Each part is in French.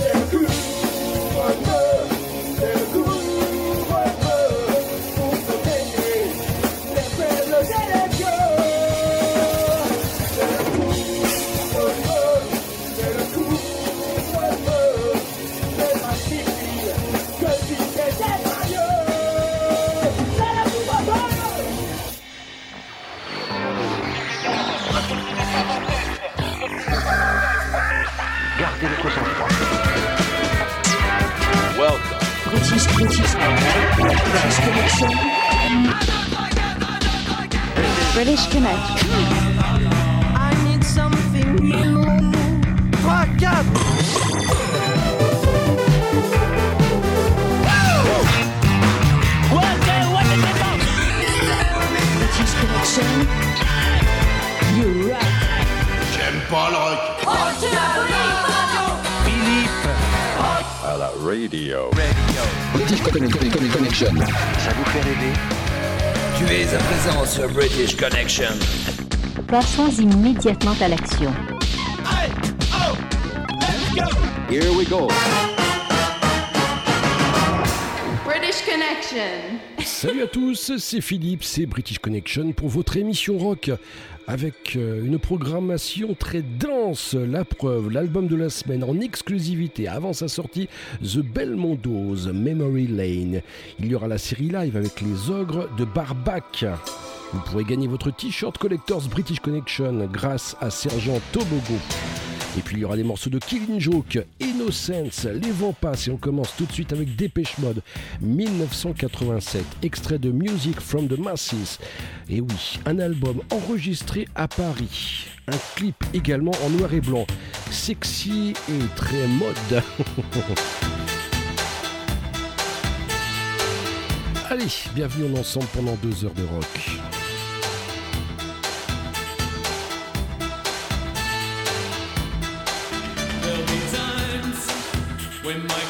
Two. British Connection. British Connection. I need something new. Fuck up! Connection. You. J'aime pas le rock. Passons immédiatement à l'action. Here we go. British Connection. Salut à tous, c'est Philippe, c'est British Connection pour votre émission rock avec euh, une programmation très dense. La preuve, l'album de la semaine en exclusivité avant sa sortie, The Belmondo's Memory Lane. Il y aura la série live avec les ogres de Barbac. Vous pourrez gagner votre t-shirt Collectors British Connection grâce à Sergent Tobogo. Et puis il y aura des morceaux de Killing Joke, Innocence, Les Vents Passent et on commence tout de suite avec Dépêche Mode 1987, extrait de Music from the Masses. Et oui, un album enregistré à Paris. Un clip également en noir et blanc. Sexy et très mode. Allez, bienvenue en ensemble pendant deux heures de rock. We might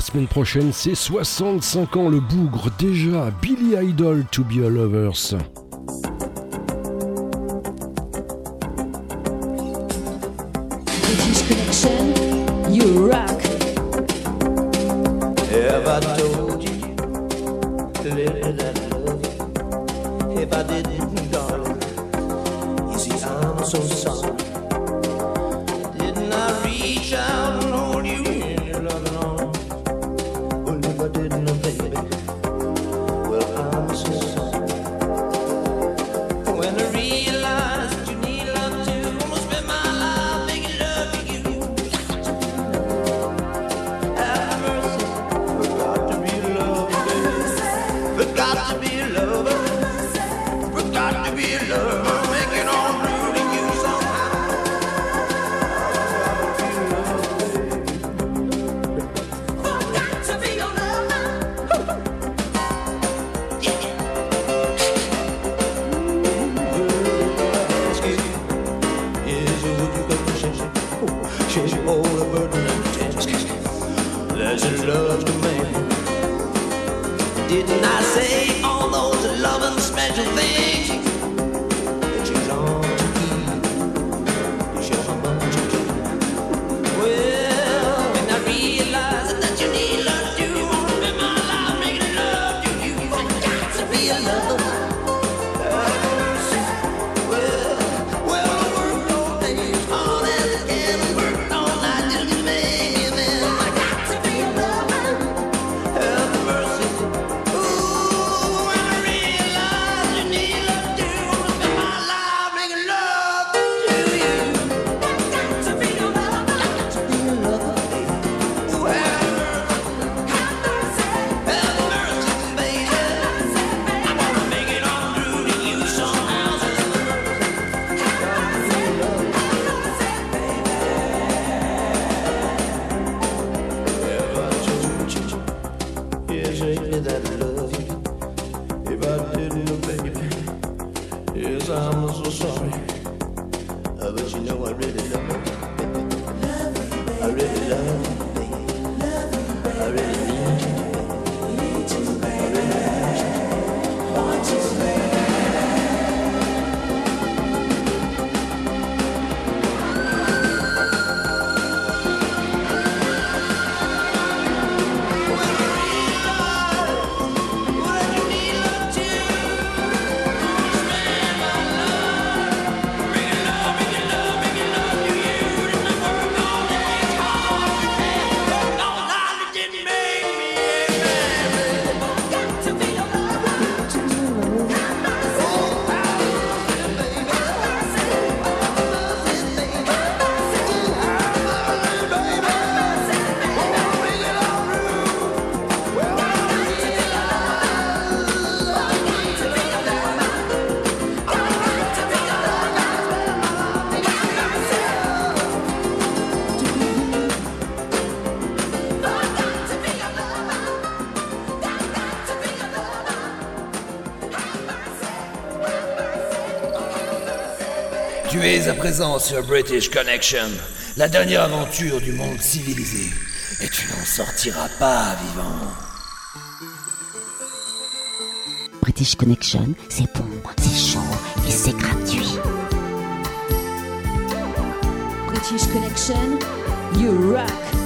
la semaine prochaine, c'est 65 ans le bougre, déjà Billy Idol to be a lovers. présent sur British Connection, la dernière aventure du monde civilisé. Et tu n'en sortiras pas vivant. British Connection, c'est bon, c'est chaud et c'est gratuit. British Connection, you rock!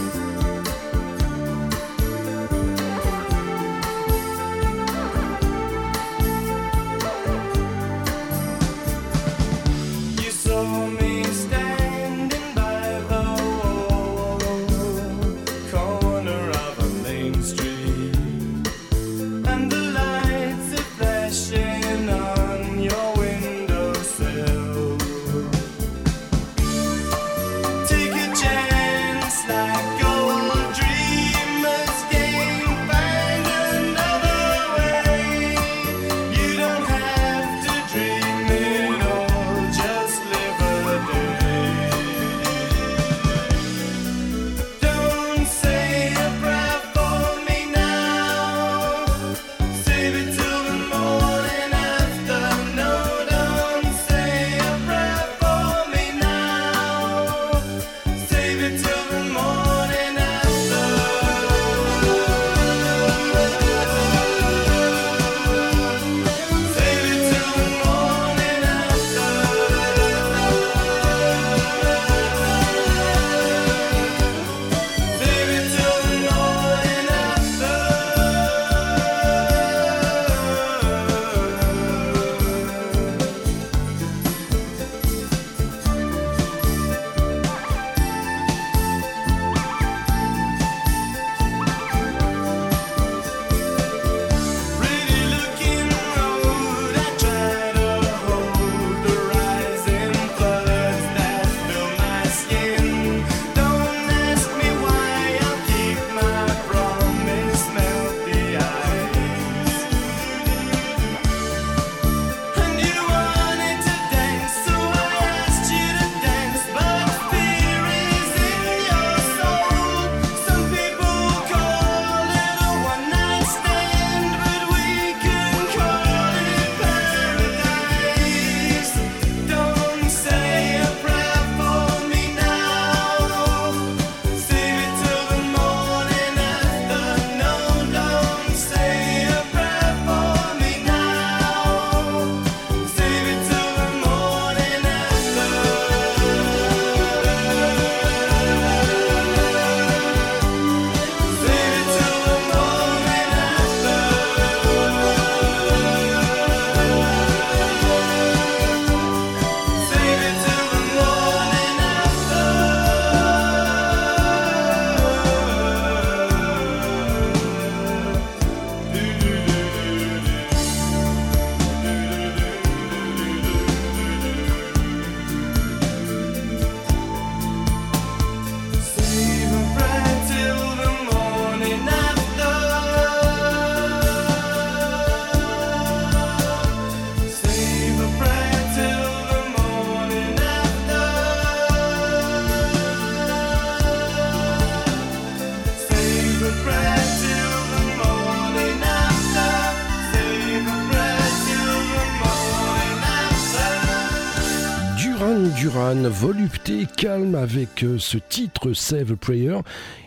Volupté calme avec euh, ce titre Save Prayer.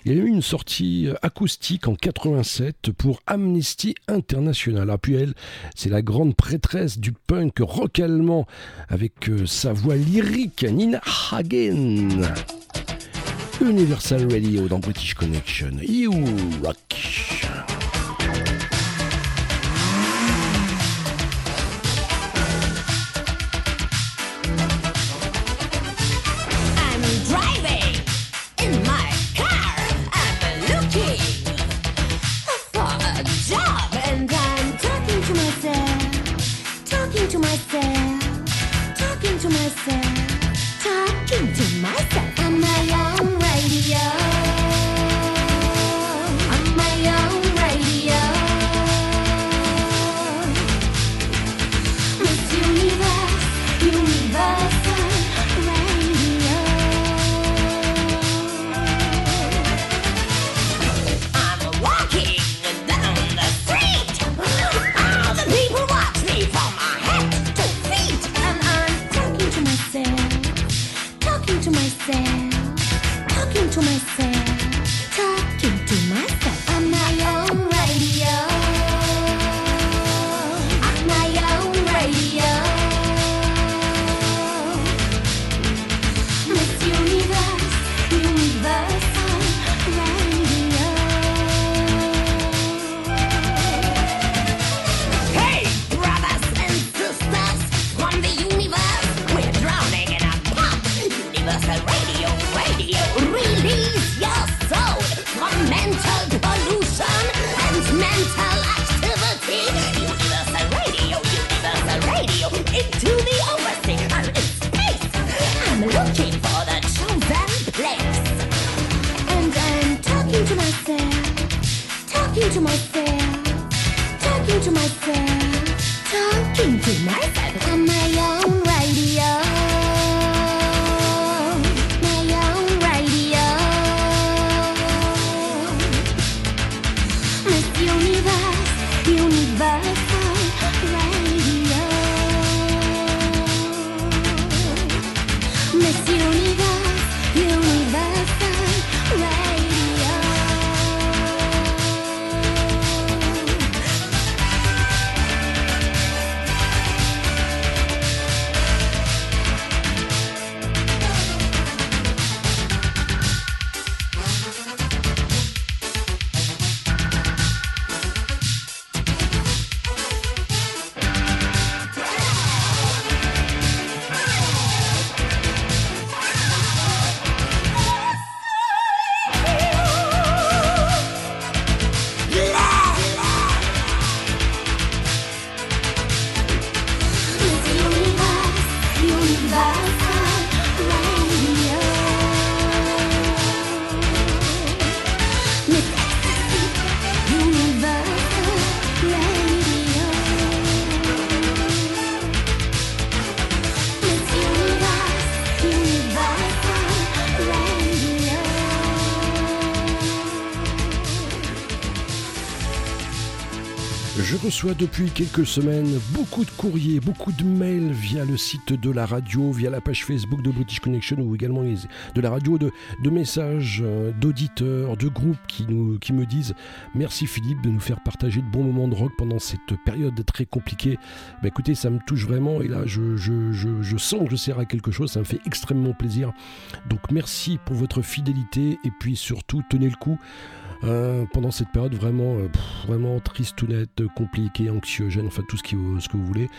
Il y a eu une sortie euh, acoustique en 87 pour Amnesty International. Ah, elle, c'est la grande prêtresse du punk rock allemand avec euh, sa voix lyrique, Nina Hagen. Universal Radio dans British Connection. You rock. Reçois depuis quelques semaines beaucoup de courriers, beaucoup de mails via le site de la radio, via la page Facebook de British Connection ou également de la radio, de, de messages euh, d'auditeurs, de groupes qui, nous, qui me disent merci Philippe de nous faire partager de bons moments de rock pendant cette période très compliquée. Bah, écoutez, ça me touche vraiment et là je, je- je- je sens que je sers à quelque chose, ça me fait extrêmement plaisir. Donc merci pour votre fidélité et puis surtout tenez le coup. Euh, pendant cette période vraiment, euh, pff, vraiment tristounette, compliquée, anxiogène, enfin tout ce, qui, ce que vous voulez.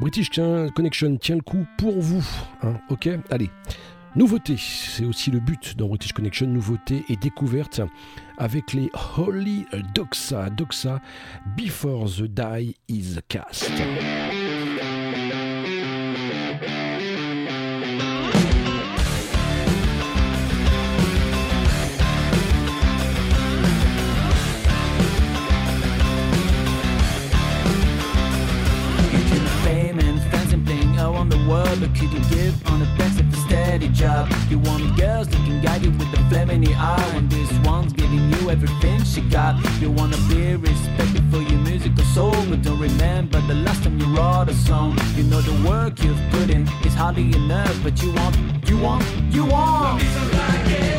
British Connection tient le coup pour vous. hein, ok? Allez. Nouveauté, c'est aussi le but dans British Connection, nouveauté et découverte avec les Holy Doxa. Doxa, Before the Die is Cast. But you give on the best of a steady job? You want girls can guide you with the flame eye, and this one's giving you you everything she got. You wanna be respected for your musical soul, but don't remember the last time you wrote a song. You know the work you've put in is hardly enough, but you want, you want, you want.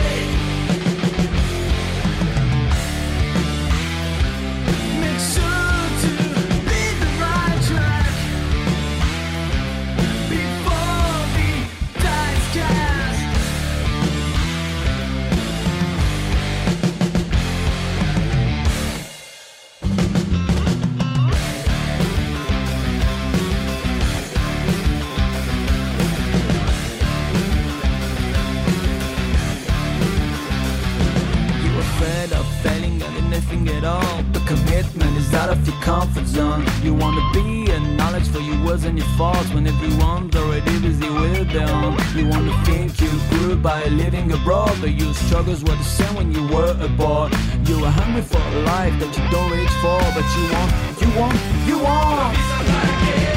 Comfort zone. You wanna be acknowledged for your words and your faults when everyone's already busy with their own. You wanna think you grew by living abroad, but your struggles were the same when you were abroad. You were hungry for a life that you don't reach for, but you want, you want, you want.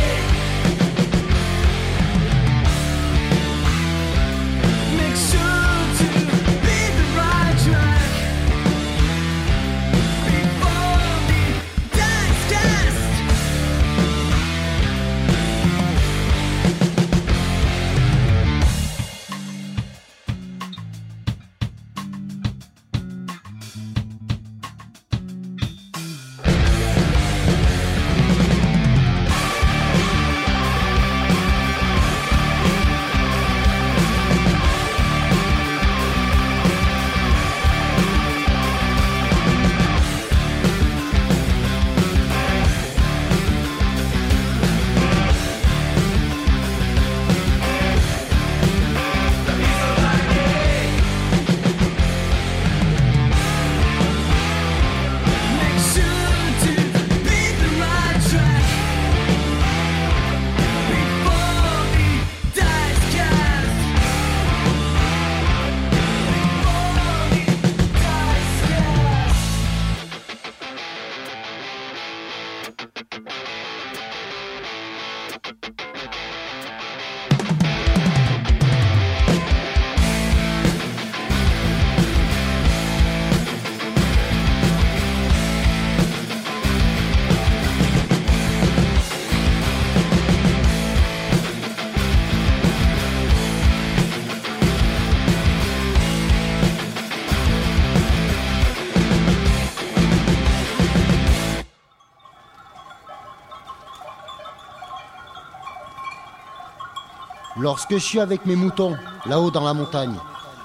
Lorsque je suis avec mes moutons, là-haut dans la montagne,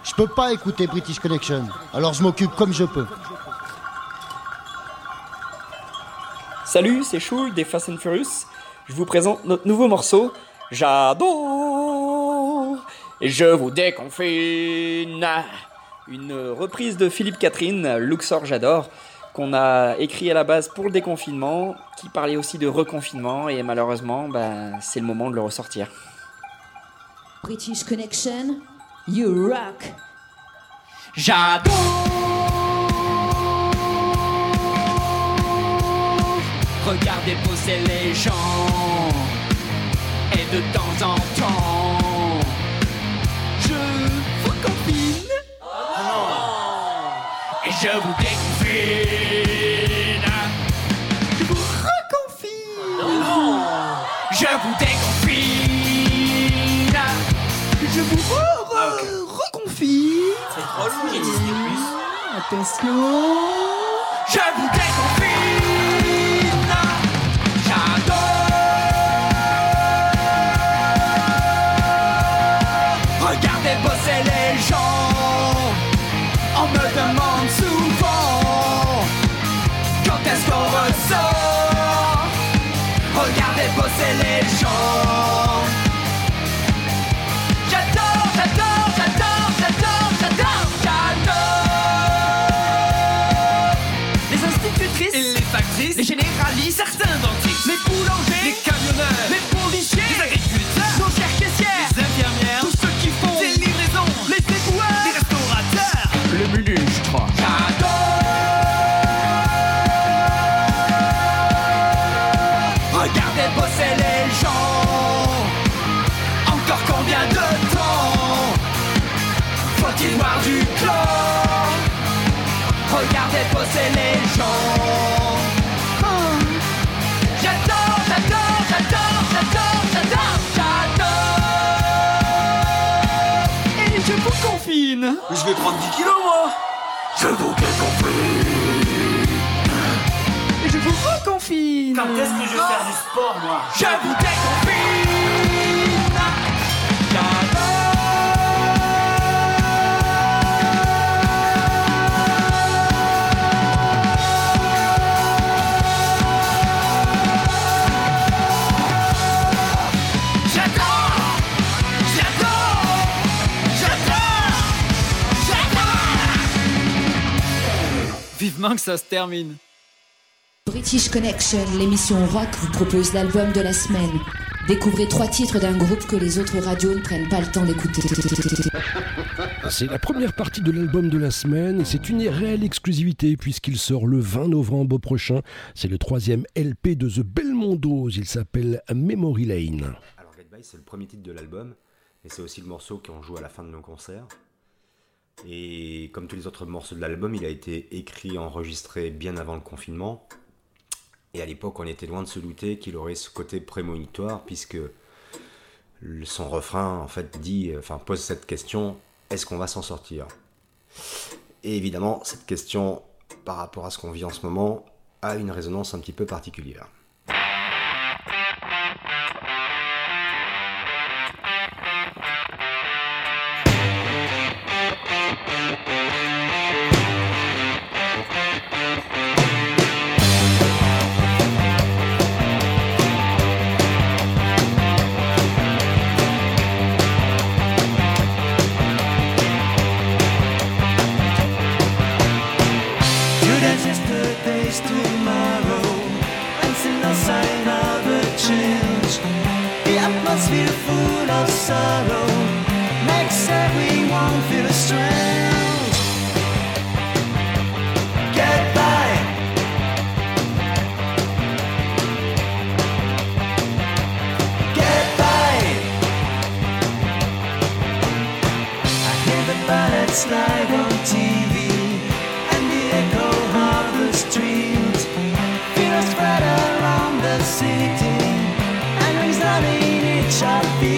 je peux pas écouter British Connection. Alors je m'occupe comme je peux. Salut, c'est Choul des Fast and Furious. Je vous présente notre nouveau morceau, J'adore et je vous déconfine. Une reprise de Philippe Catherine, Luxor J'adore, qu'on a écrit à la base pour le déconfinement, qui parlait aussi de reconfinement et malheureusement, bah, c'est le moment de le ressortir. British Connection, you rock. J'adore. Regardez bosser les gens. Et de temps en temps Je vous confine. Et je vous déconfine. Je vous reconfine. Je vous déconfine Je vous re- re- reconfine Attention. Je vous déconfine J'adore. Regardez bosser les gens On me demande souvent. Quand est-ce qu'on ressort? Regardez bosser les gens confine. Je vais prendre 10 kilos, moi Je vous déconfine. Je vous reconfine. Quand est-ce que je vais faire du sport, moi? Je vous déconfine. Vivement que ça se termine. British Connection, l'émission rock, vous propose l'album de la semaine. Découvrez trois titres d'un groupe que les autres radios ne prennent pas le temps d'écouter. C'est la première partie de l'album de la semaine et c'est une réelle exclusivité puisqu'il sort le 20 novembre prochain. C'est le troisième LP de The Belmondos. Il s'appelle Memory Lane. Alors Goodbye, c'est le premier titre de l'album et c'est aussi le morceau qu'on joue à la fin de nos concerts. Et comme tous les autres morceaux de l'album, il a été écrit, enregistré bien avant le confinement. Et à l'époque, on était loin de se douter qu'il aurait ce côté prémonitoire, puisque son refrain, en fait, dit, enfin, pose cette question est-ce qu'on va s'en sortir? Et évidemment, cette question, par rapport à ce qu'on vit en ce moment, a une résonance un petit peu particulière. Of sorrow Makes everyone feel strange. Get by. I hear the live on TV and the echo around the city and rings out in each heartbeat.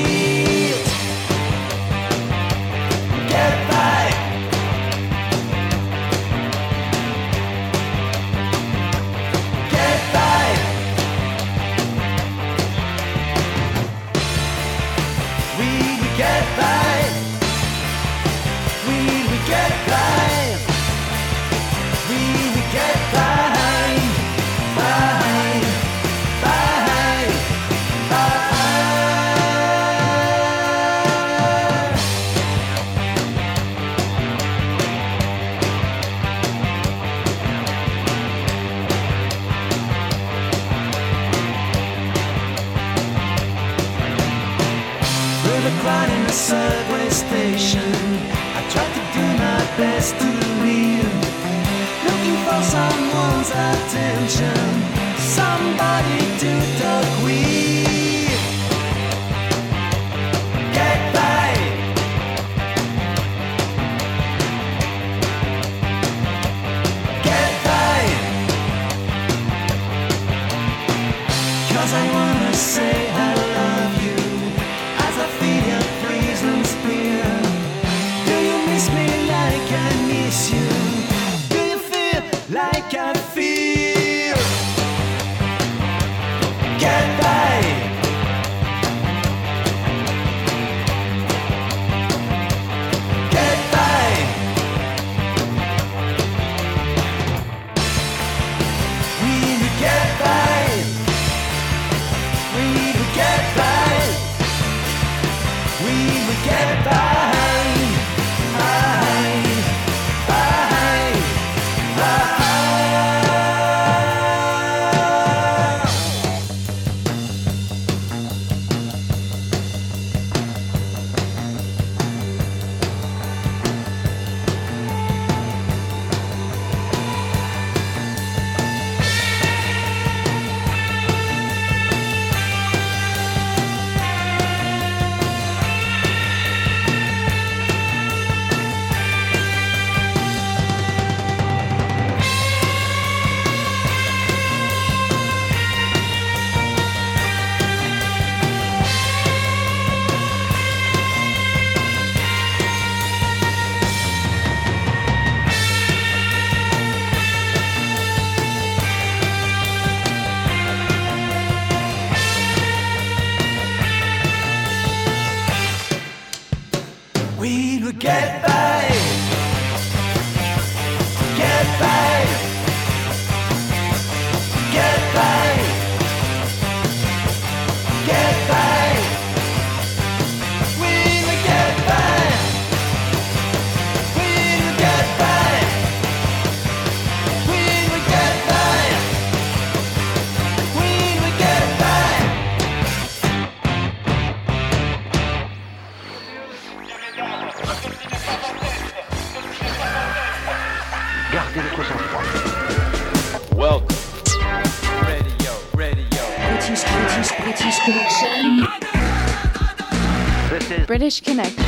British connection.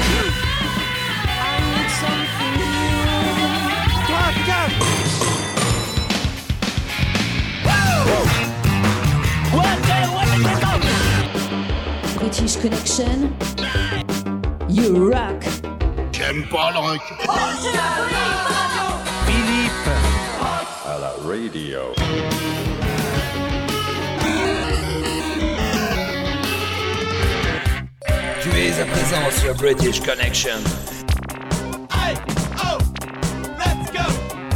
British Connection. You rock. J'aime pas le rock. présence, your British connection. Hey, oh, let's go.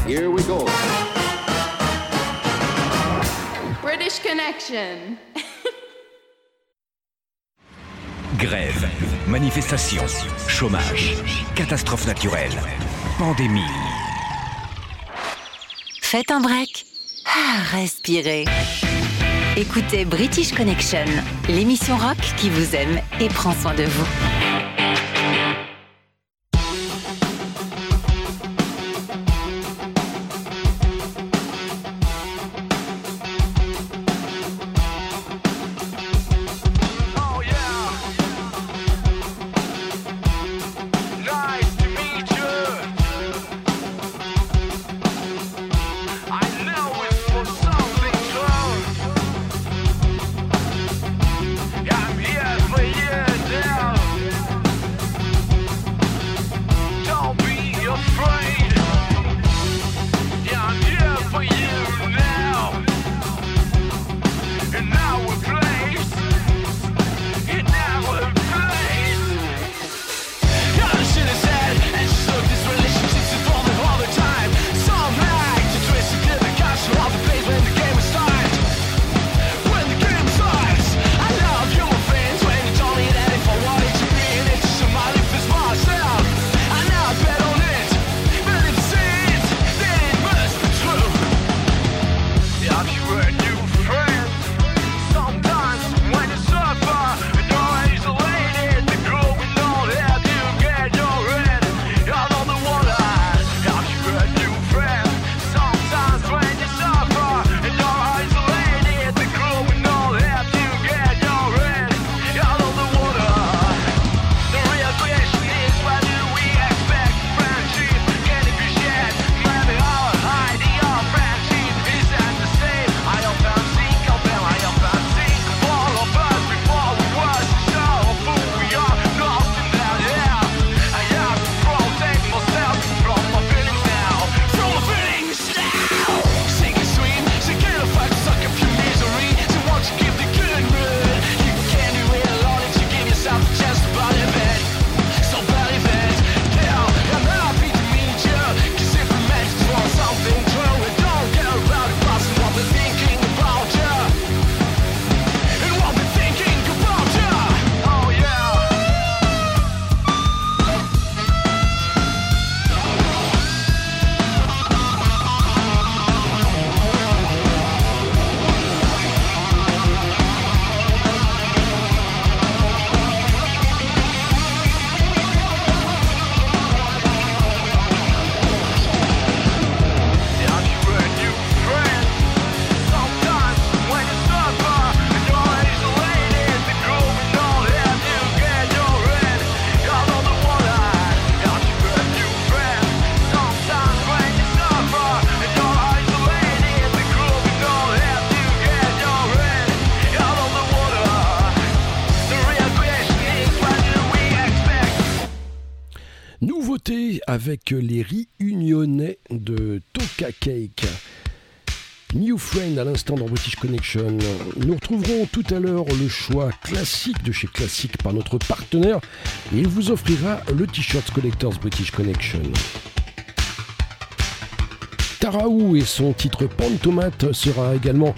Here we go. British connection. Grève, manifestations, chômage, Catastrophe naturelle. pandémie. Faites un break. Ah, respirez. Écoutez British Connection, l'émission rock qui vous aime et prend soin de vous. avec les réunionnais de Toka Cake. New Friend à l'instant dans British Connection. Nous retrouverons tout à l'heure le choix classique de chez Classique par notre partenaire et il vous offrira le t-shirt Collectors British Connection. Taraou et son titre Pantomate sera également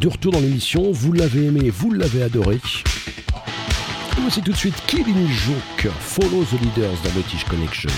de retour dans l'émission. Vous l'avez aimé, vous l'avez adoré. Et voici tout de suite Killing Joke, Follow the Leaders dans British Connection.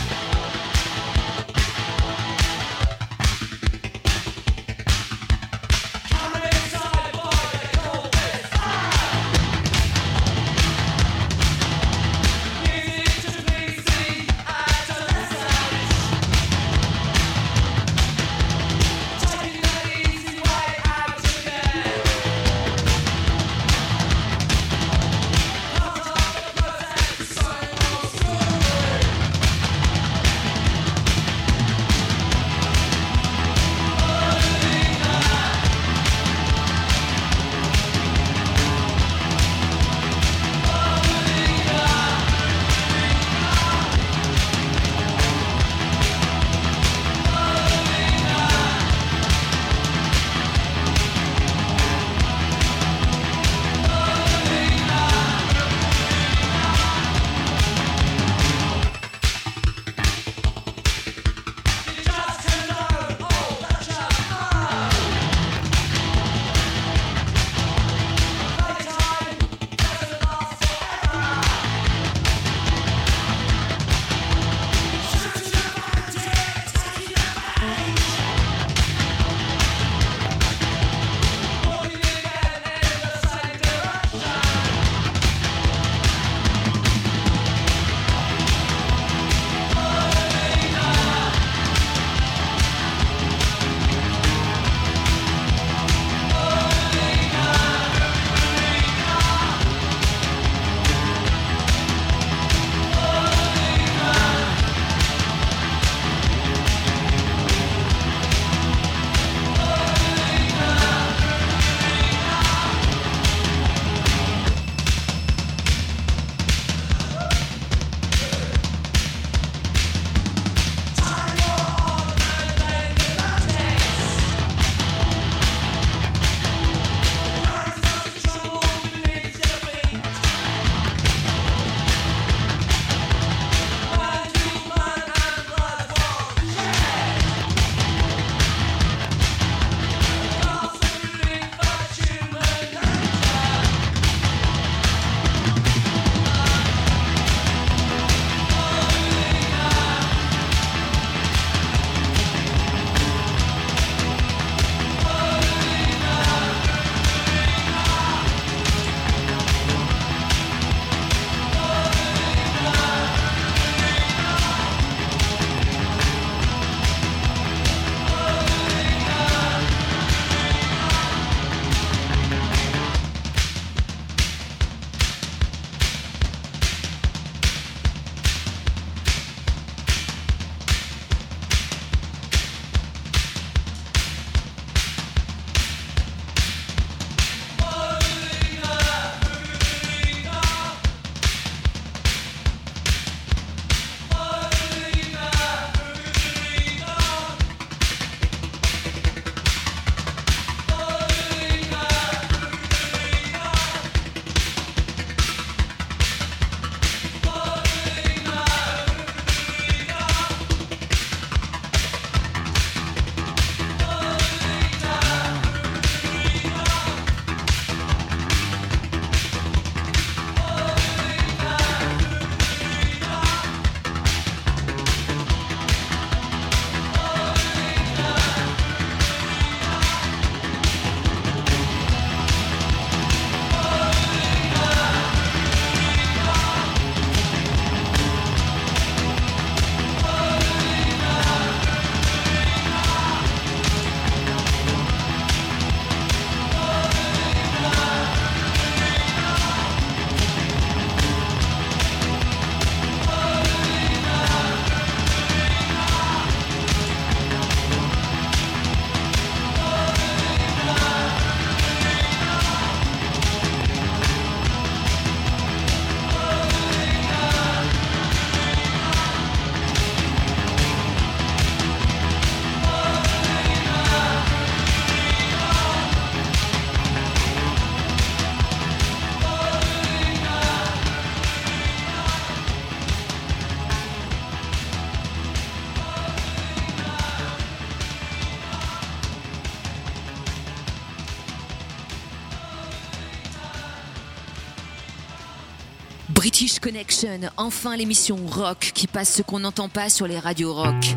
Enfin l'émission rock qui passe ce qu'on n'entend pas sur les radios rock.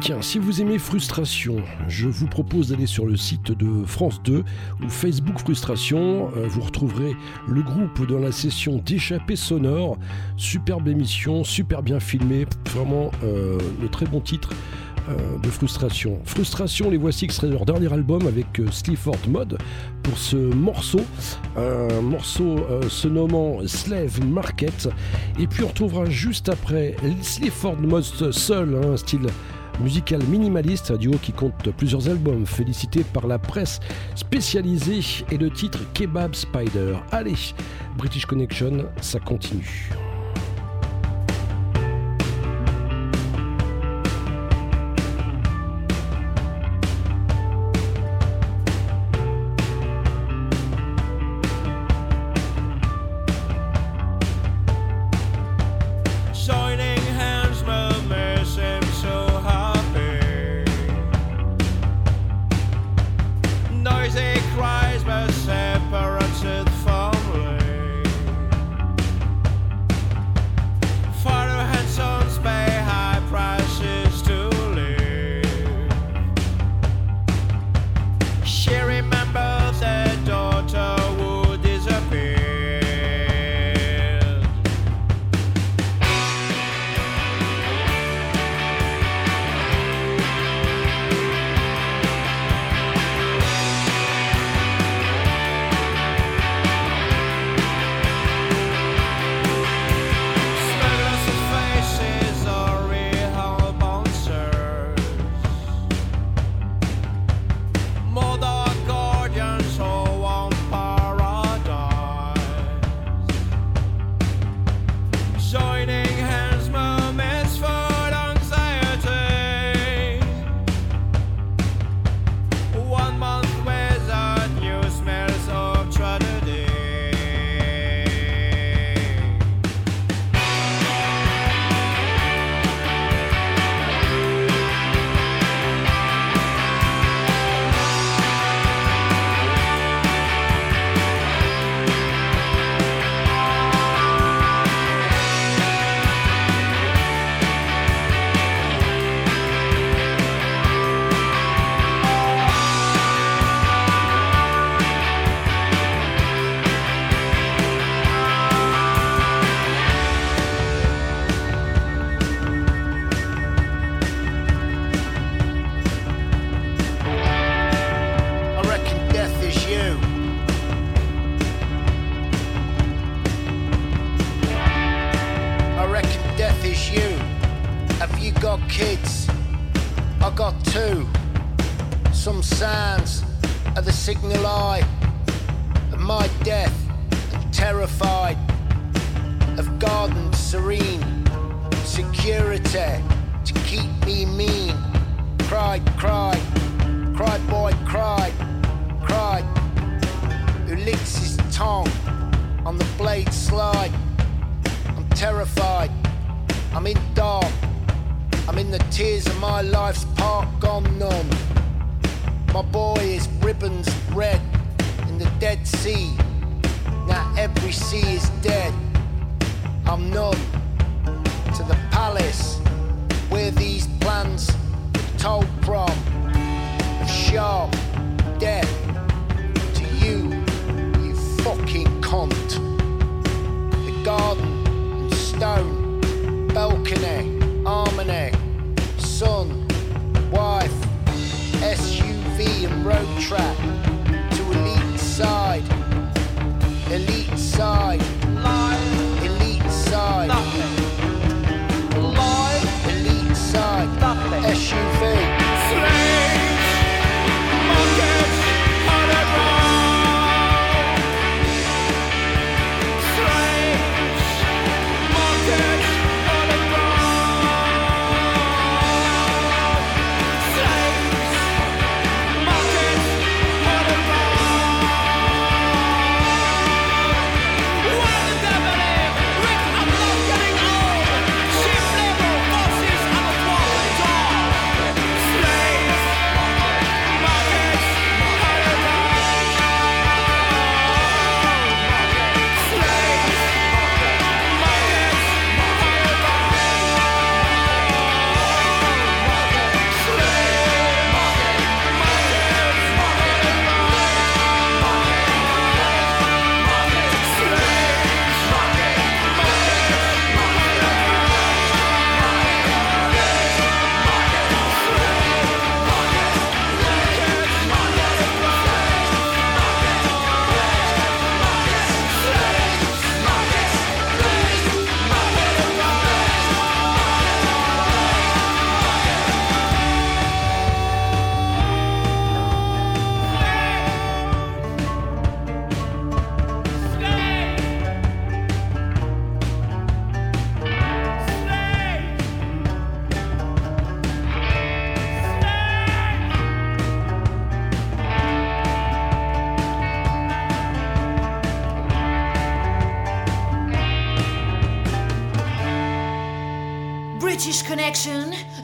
Tiens, si vous aimez Frustration, je vous propose d'aller sur le site de France 2 ou Facebook Frustration. Euh, vous retrouverez le groupe dans la session d'échappée sonore. Superbe émission, super bien filmée. Vraiment euh, de très bons titres de Frustration. Frustration, les voici extraits de leur dernier album avec euh, Sleaford Mode pour ce morceau. Un morceau euh, se nommant Slave Market. Et puis on retrouvera juste après Sleaford Mode seul, hein, un style musical minimaliste, un duo qui compte plusieurs albums, félicité par la presse spécialisée et le titre Kebab Spider. Allez, British Connection, ça continue.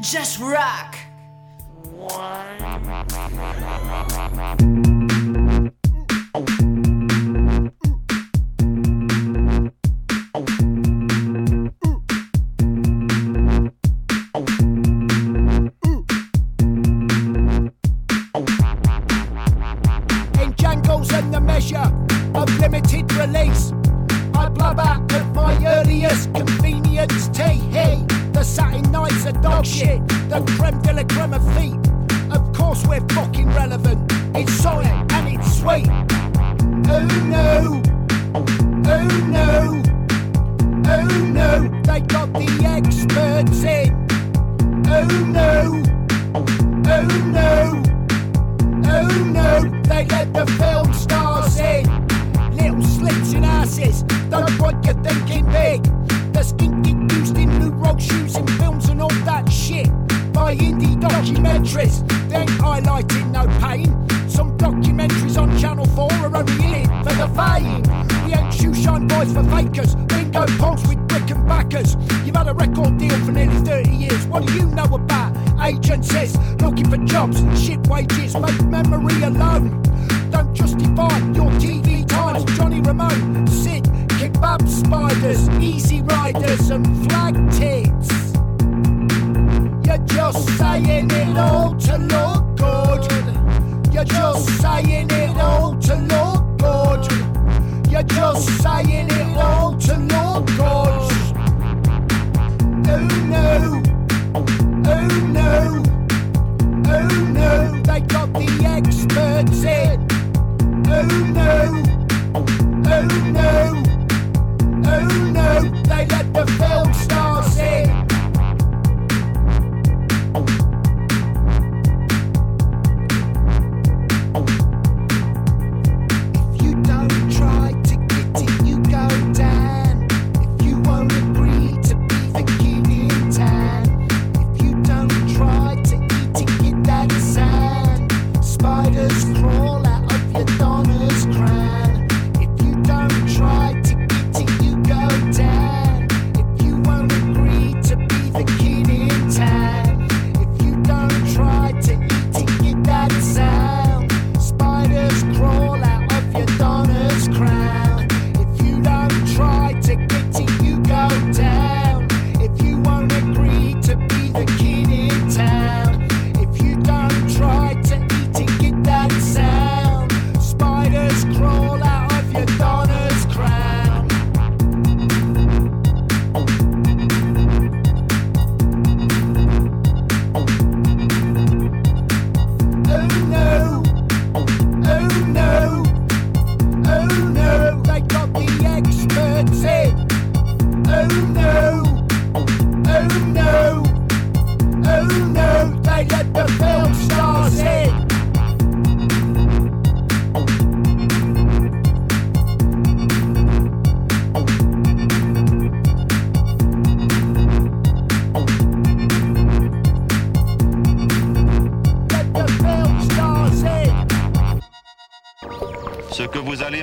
Just rock.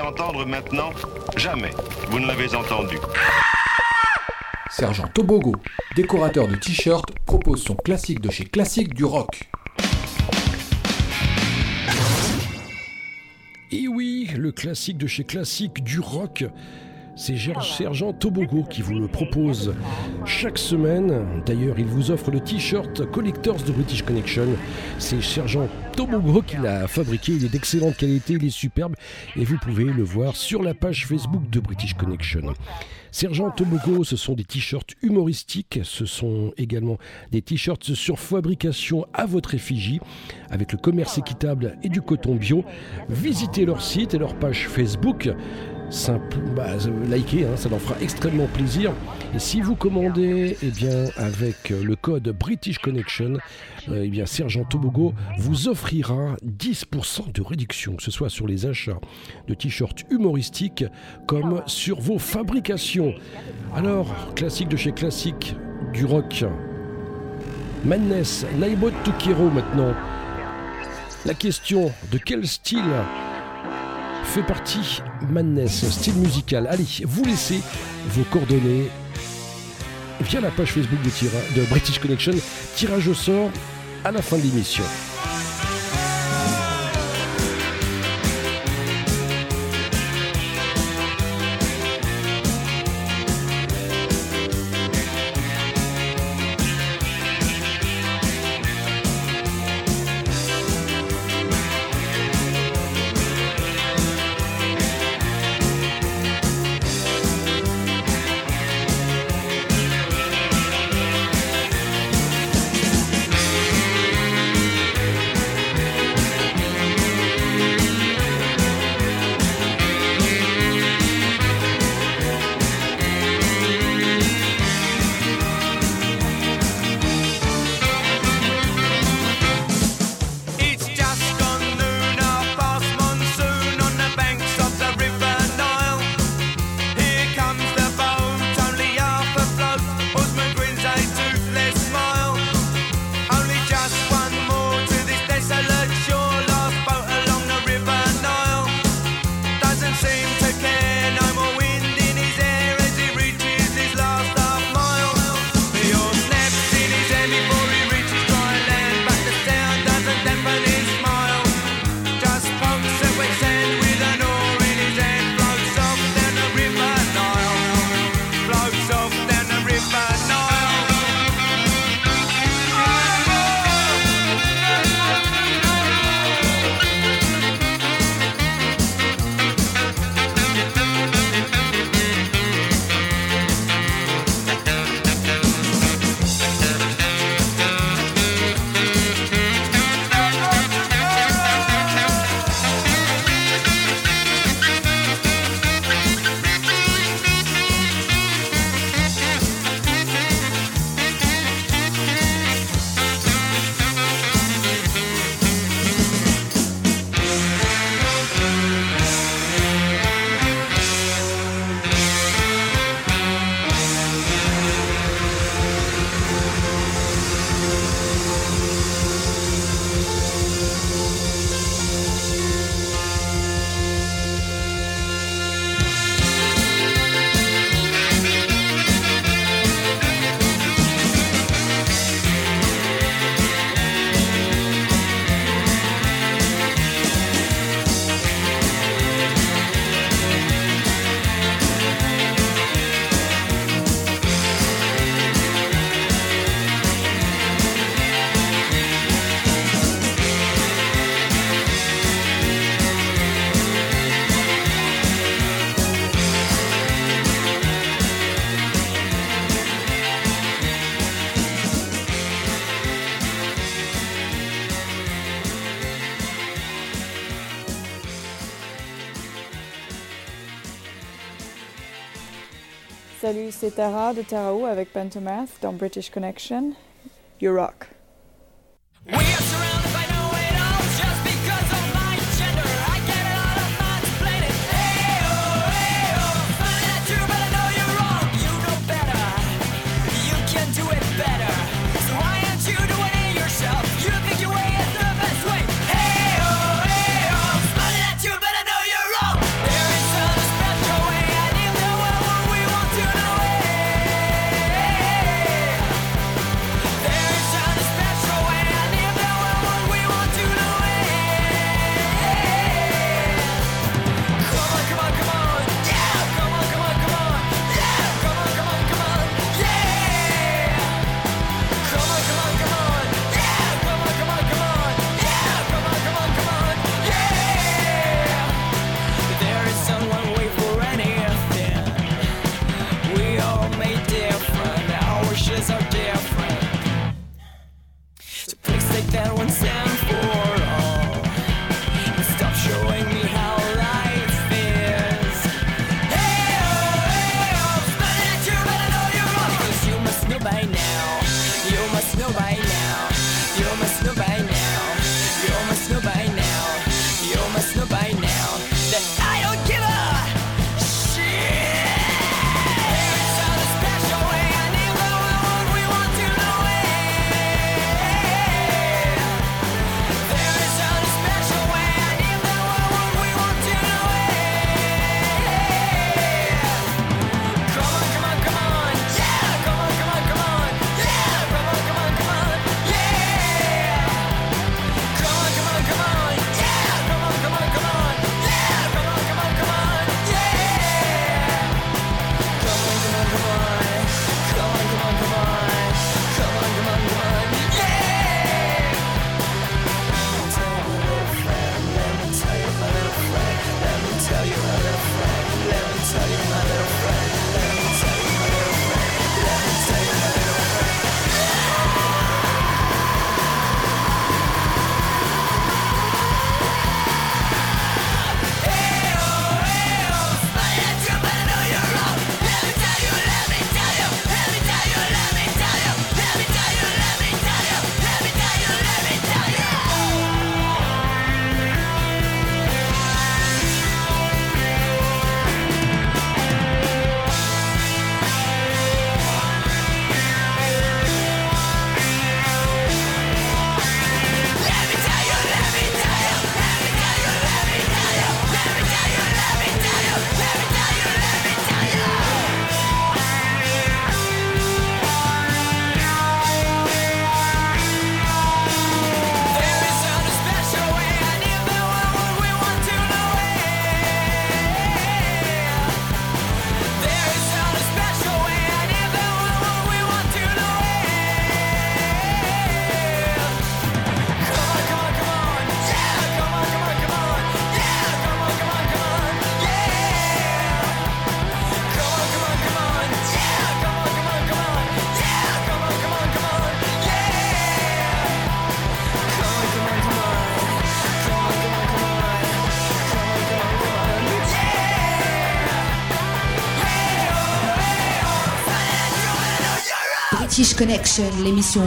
Entendre maintenant, jamais vous ne l'avez entendu. Sergent Tobogo, décorateur de t-shirts, propose son classique de chez Classique du rock. Et oui, le classique de chez classique du rock. C'est Sergent Tobogo qui vous le propose chaque semaine. D'ailleurs, il vous offre le t-shirt Collectors de British Connection. C'est Sergent Tobogo qui l'a fabriqué. Il est d'excellente qualité, il est superbe. Et vous pouvez le voir sur la page Facebook de British Connection. Sergent Tobogo, ce sont des t-shirts humoristiques. Ce sont également des t-shirts sur fabrication à votre effigie avec le commerce équitable et du coton bio. Visitez leur site et leur page Facebook. Simple, bah, likez, hein, ça leur fera extrêmement plaisir. Et si vous commandez, eh bien, avec le code British Connection, euh, eh bien, Sergent Tobogo vous offrira 10% de réduction, que ce soit sur les achats de t-shirts humoristiques comme sur vos fabrications. Alors, classique de chez classique, du rock. Madness, Naibot Tukiro maintenant. La question de quel style fait partie Madness, style musical. Allez, vous laissez vos coordonnées via la page Facebook de, British Connection. Tirage au sort à la fin de l'émission. c'est Tara de Tarao avec Pantomath dans British Connection. You rock.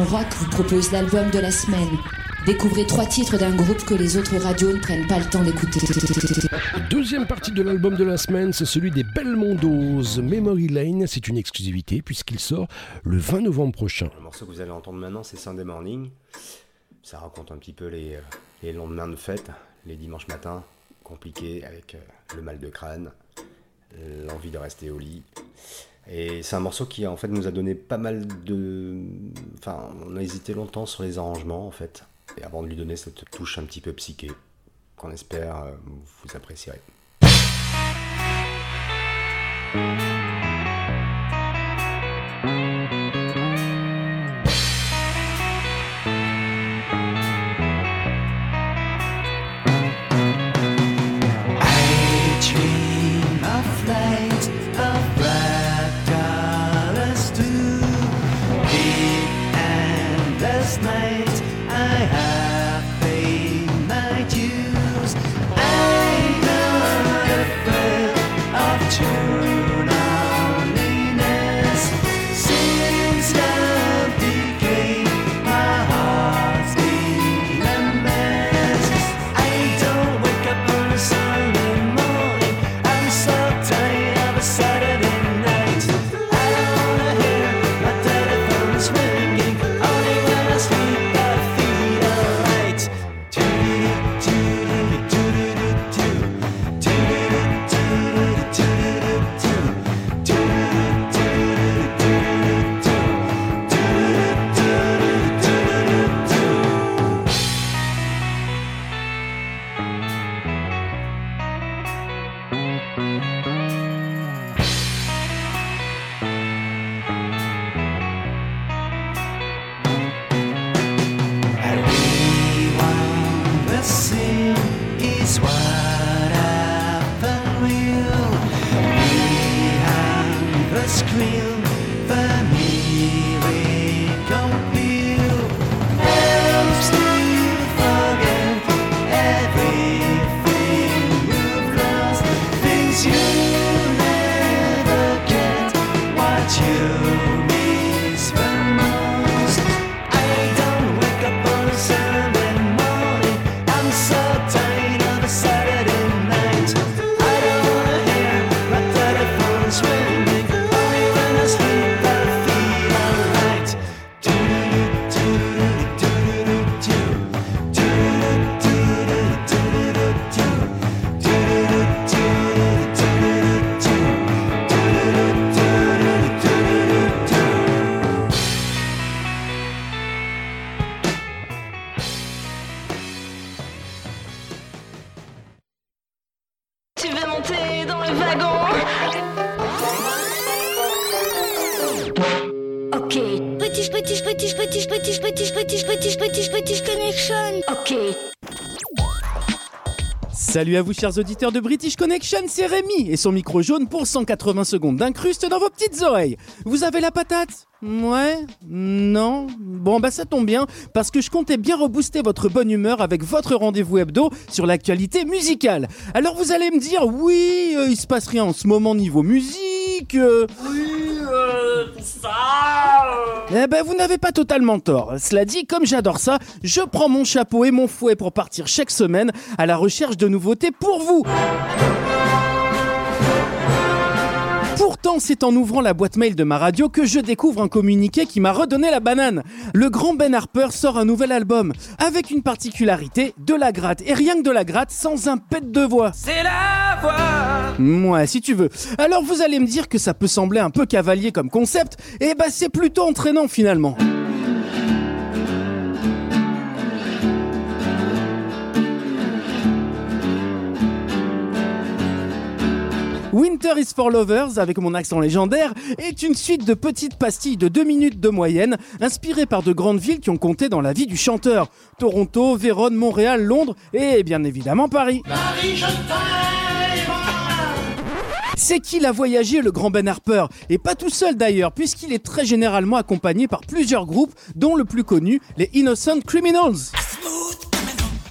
Rock, vous propose l'album de la semaine. Découvrez trois titres d'un groupe que les autres radios ne prennent pas le temps d'écouter. Deuxième partie de l'album de la semaine, c'est celui des Belmondos. Memory Lane, c'est une exclusivité puisqu'il sort le 20 novembre prochain. Le morceau que vous allez entendre maintenant, c'est Sunday Morning. Ça raconte un petit peu les, euh, les lendemains de fête, les dimanches matins compliqués avec euh, le mal de crâne, l'envie de rester au lit. Et c'est un morceau qui en fait nous a donné pas mal de. Enfin, on a hésité longtemps sur les arrangements en fait, et avant de lui donner cette touche un petit peu psyché, qu'on espère euh, vous apprécierez. Salut à vous chers auditeurs de British Connection, c'est Rémi et son micro jaune pour 180 secondes d'incruste dans vos petites oreilles. Vous avez la patate? Ouais Non Bon bah ça tombe bien parce que je comptais bien rebooster votre bonne humeur avec votre rendez-vous hebdo sur l'actualité musicale. Alors vous allez me dire oui, euh, il se passe rien en ce moment niveau musique. euh, Oui, euh, tout ça. eh ben, vous n'avez pas totalement tort. Cela dit, comme j'adore ça, je prends mon chapeau et mon fouet pour partir chaque semaine à la recherche de nouveautés pour vous. Pourtant, c'est en ouvrant la boîte mail de ma radio que je découvre un communiqué qui m'a redonné la banane. Le grand Ben Harper sort un nouvel album, avec une particularité, de la gratte, et rien que de la gratte, sans un pet de voix. C'est la voix. Ouais, si tu veux. Alors vous allez me dire que ça peut sembler un peu cavalier comme concept, et bah c'est plutôt entraînant finalement. Winter is for Lovers, avec mon accent légendaire, est une suite de petites pastilles de 2 minutes de moyenne, inspirées par de grandes villes qui ont compté dans la vie du chanteur. Toronto, Vérone, Montréal, Londres et bien évidemment Paris. Paris, je t'aime. C'est qu'il a voyagé le grand Ben Harper, et pas tout seul d'ailleurs, puisqu'il est très généralement accompagné par plusieurs groupes, dont le plus connu, les Innocent Criminals.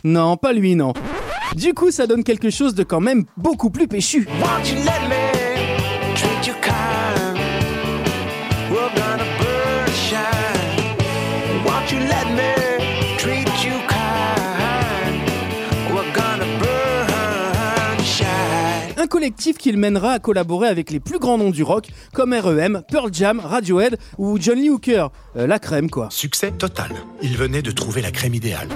Non, pas lui, non. Du coup, ça donne quelque chose de quand même beaucoup plus péchu. Collectif qu'il mènera à collaborer avec les plus grands noms du rock, comme REM, Pearl Jam, Radiohead ou John Lee Hooker. Euh, la crème, quoi. Succès total. Il venait de trouver la crème idéale.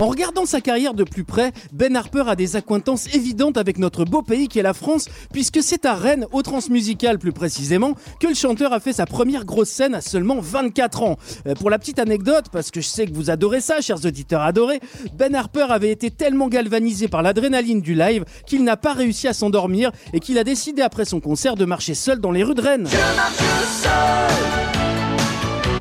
En regardant sa carrière de plus près, Ben Harper a des accointances évidentes avec notre beau pays qui est la France, puisque c'est à Rennes, au Transmusical plus précisément, que le chanteur a fait sa première grosse scène à seulement 24 ans. Euh, pour la petite anecdote, parce que je sais que vous adorez ça, chers auditeurs adorés, Ben Harper avait été tellement galvanisé par l'adrénaline du live qu'il n'a pas réussi à s'endormir et qu'il a décidé après son concert de marcher seul dans les rues de Rennes.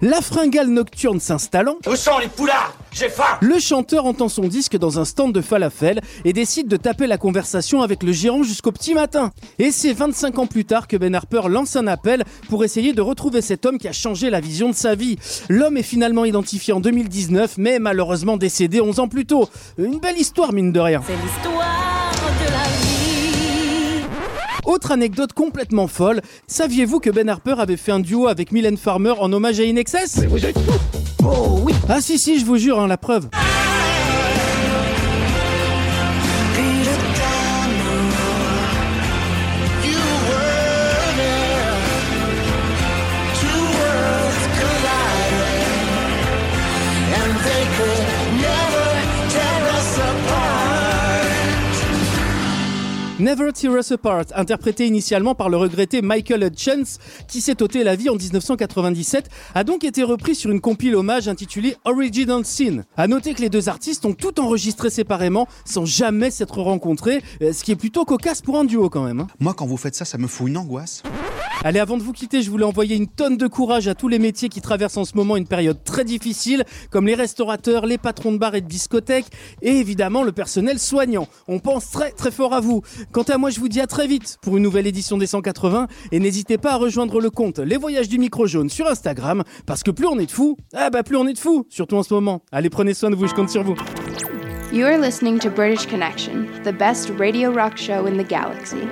La fringale nocturne s'installant, Où sont les poulards? J'ai faim le chanteur entend son disque dans un stand de falafel et décide de taper la conversation avec le gérant jusqu'au petit matin. Et c'est 25 ans plus tard que Ben Harper lance un appel pour essayer de retrouver cet homme qui a changé la vision de sa vie. L'homme est finalement identifié en 2019, mais malheureusement décédé 11 ans plus tôt. Une belle histoire, mine de rien. C'est l'histoire. Autre anecdote complètement folle, saviez-vous que Ben Harper avait fait un duo avec Mylène Farmer en hommage à Inexcess? Mais vous êtes Oh oui. Ah si si, je vous jure, hein, la preuve. Never Tear Us Apart, interprété initialement par le regretté Michael Hutchence, qui s'est ôté la vie en 1997, a donc été repris sur une compile hommage intitulée Original Sin. À noter que les deux artistes ont tout enregistré séparément, sans jamais s'être rencontrés, euh, ce qui est plutôt cocasse pour un duo quand même. hein. Moi, quand vous faites ça, ça me fout une angoisse. Allez, avant de vous quitter, je voulais envoyer une tonne de courage à tous les métiers qui traversent en ce moment une période très difficile, comme les restaurateurs, les patrons de bars et de discothèques, et évidemment le personnel soignant. On pense très très fort à vous. Quant à moi, je vous dis à très vite pour une nouvelle édition des 180, et n'hésitez pas à rejoindre le compte Les Voyages du Micro Jaune sur Instagram, parce que plus on est de fous, ah bah plus on est de fous, surtout en ce moment. Allez, prenez soin de vous, je compte sur vous. You are listening to British Connection, the best radio rock show in the galaxy.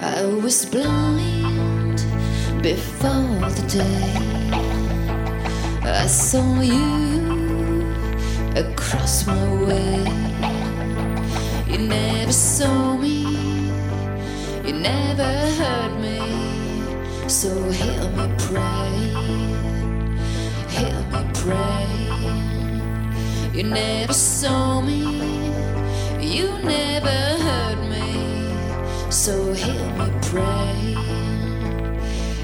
I was blind before the day I saw you across my way. You never saw me, you never heard me. So hear me pray, hear me pray. You never saw me, you never heard me. So hear me pray,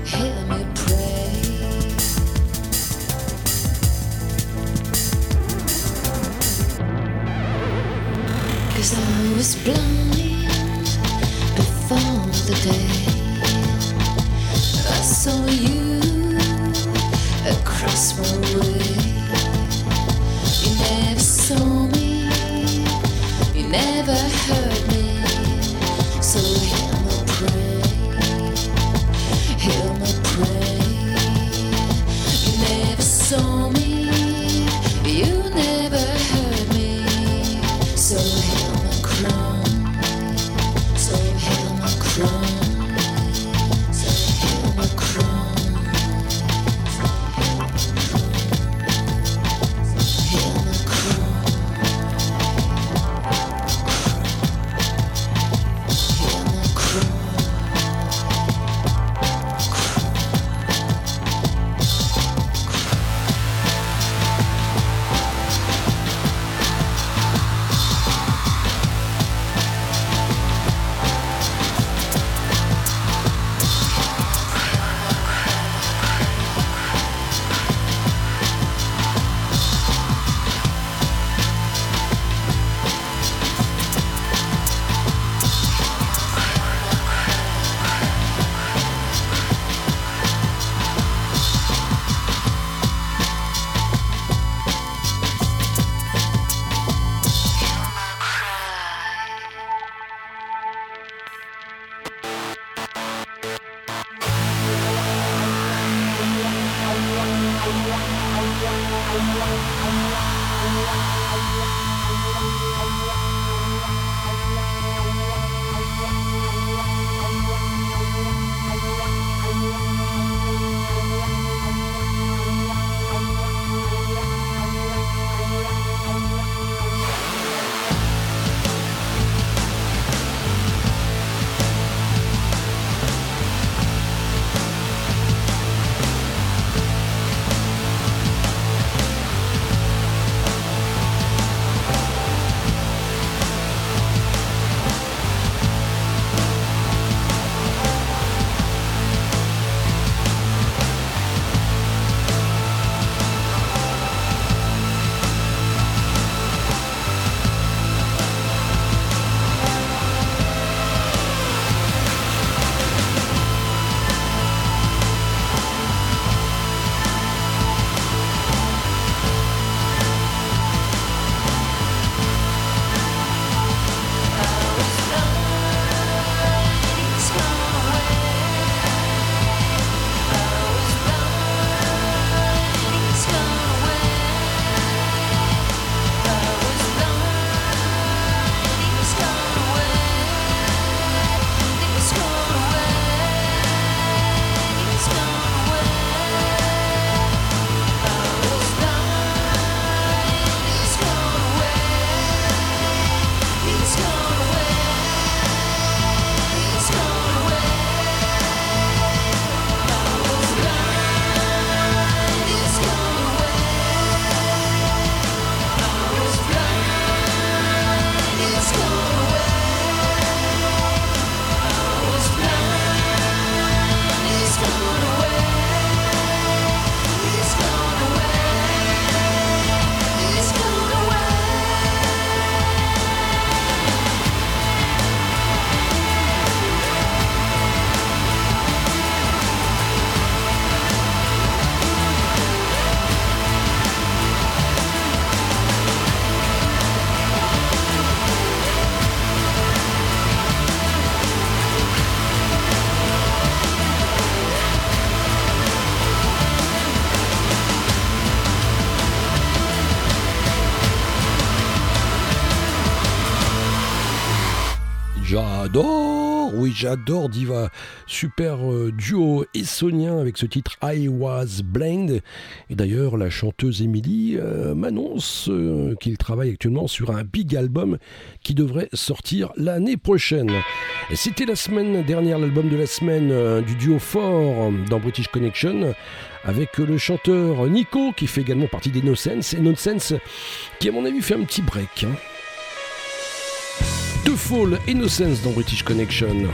hear me pray. Cause I was blind before the day I saw you across my way. You never saw me, you never heard J'adore, Diva, super euh, duo essonien avec ce titre I Was Blind. Et d'ailleurs la chanteuse Emily euh, m'annonce euh, qu'il travaille actuellement sur un big album qui devrait sortir l'année prochaine. C'était la semaine dernière l'album de la semaine euh, du duo fort dans British Connection avec le chanteur Nico qui fait également partie des Nonsense et Nonsense qui à mon avis fait un petit break. hein. The Fall Innocence dans British Connection.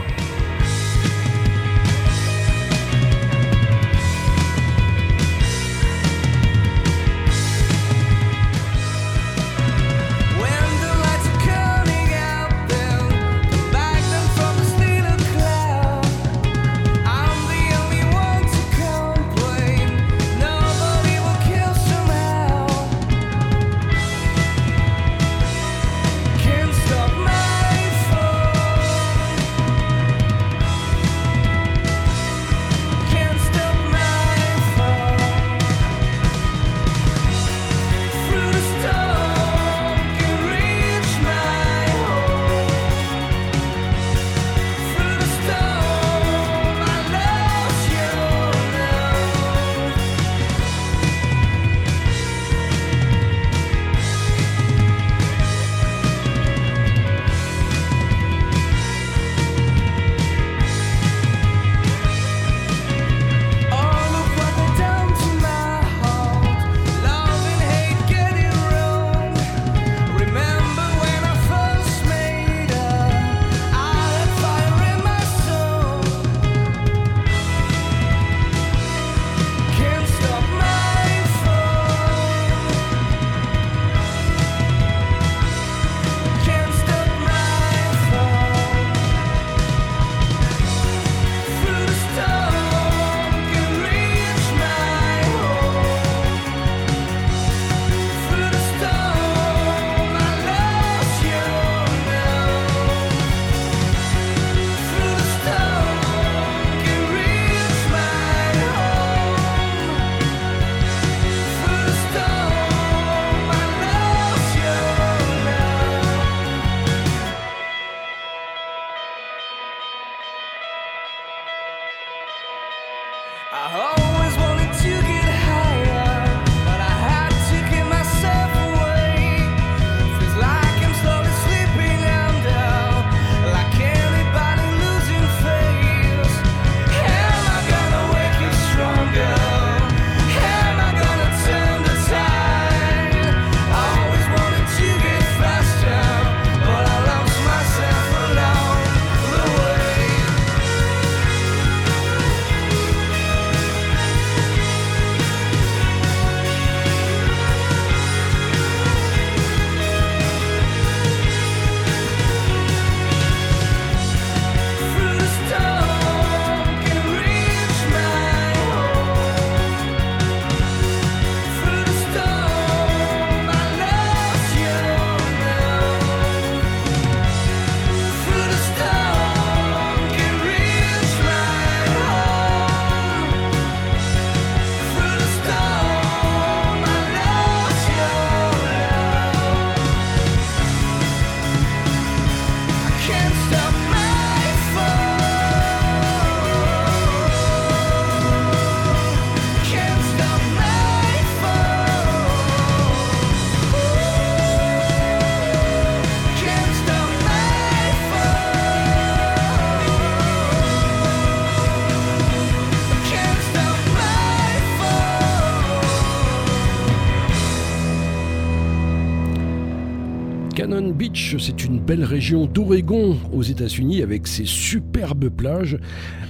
Beach, c'est une belle région d'Oregon aux États-Unis avec ses superbes plages,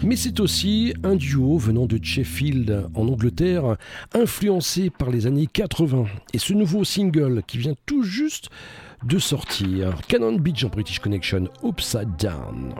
mais c'est aussi un duo venant de Sheffield en Angleterre, influencé par les années 80. Et ce nouveau single qui vient tout juste de sortir, Cannon Beach en British Connection, Upside Down.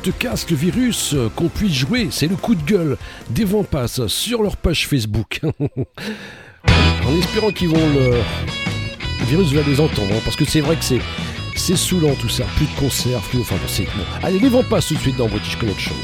tu te casses le virus, qu'on puisse jouer. C'est le coup de gueule des Vampas sur leur page Facebook. en espérant qu'ils vont le... virus va les entendre, hein, parce que c'est vrai que c'est c'est saoulant tout ça. Plus de concerts, plus. Enfin, c'est bon. Allez, les Vampas tout de suite dans British Connection.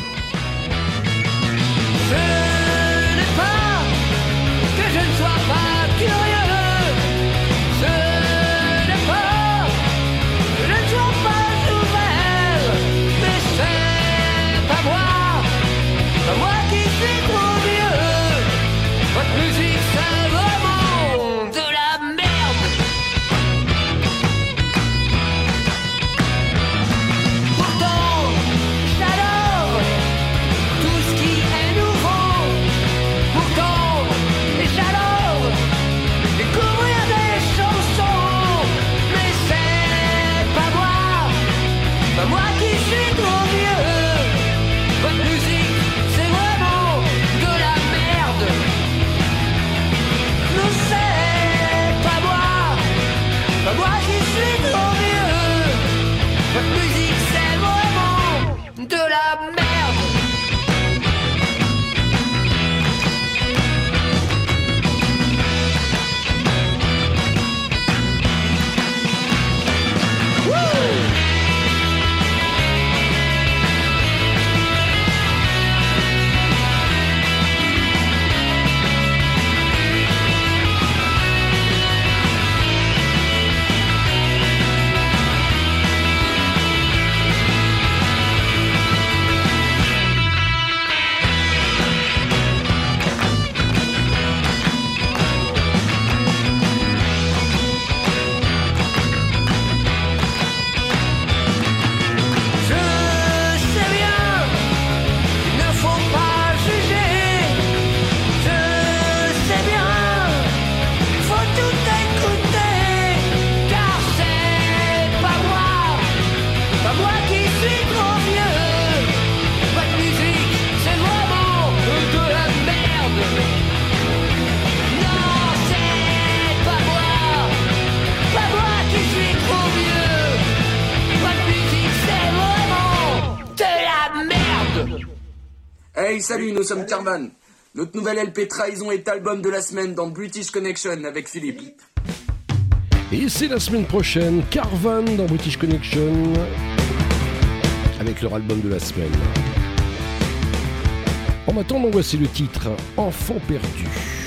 nous sommes Carvan. Notre nouvelle LP Trahison est album de la semaine dans British Connection avec Philippe. Et c'est la semaine prochaine, Carvan dans British Connection avec leur album de la semaine. En attendant, voici le titre Enfant perdu.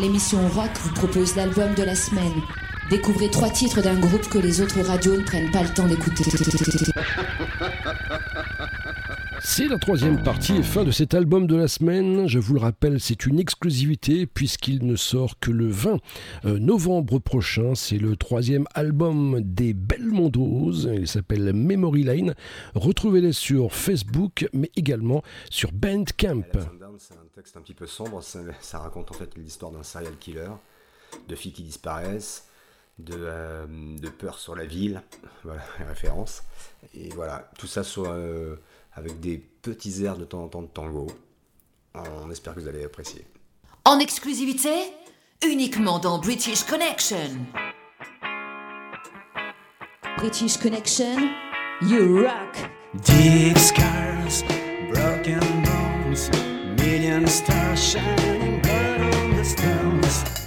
L'émission rock vous propose l'album de la semaine. Découvrez trois titres d'un groupe que les autres radios ne prennent pas le temps d'écouter. C'est la troisième partie et fin de cet album de la semaine. Je vous le rappelle, c'est une exclusivité puisqu'il ne sort que le 20 euh, novembre prochain. C'est le troisième album des Belmondos. Il s'appelle Memory Lane. Retrouvez-les sur Facebook, mais également sur Bandcamp. C'est un texte un petit peu sombre. Ça, ça raconte en fait l'histoire d'un serial killer, de filles qui disparaissent, de, euh, de peur sur la ville, voilà les références. Et voilà, tout ça sur, euh, avec des petits airs de temps en temps de tango. On espère que vous allez apprécier. En exclusivité, uniquement dans British Connection. British Connection, you rock. Deep scars, broken bones, million stars shining bright on the stones.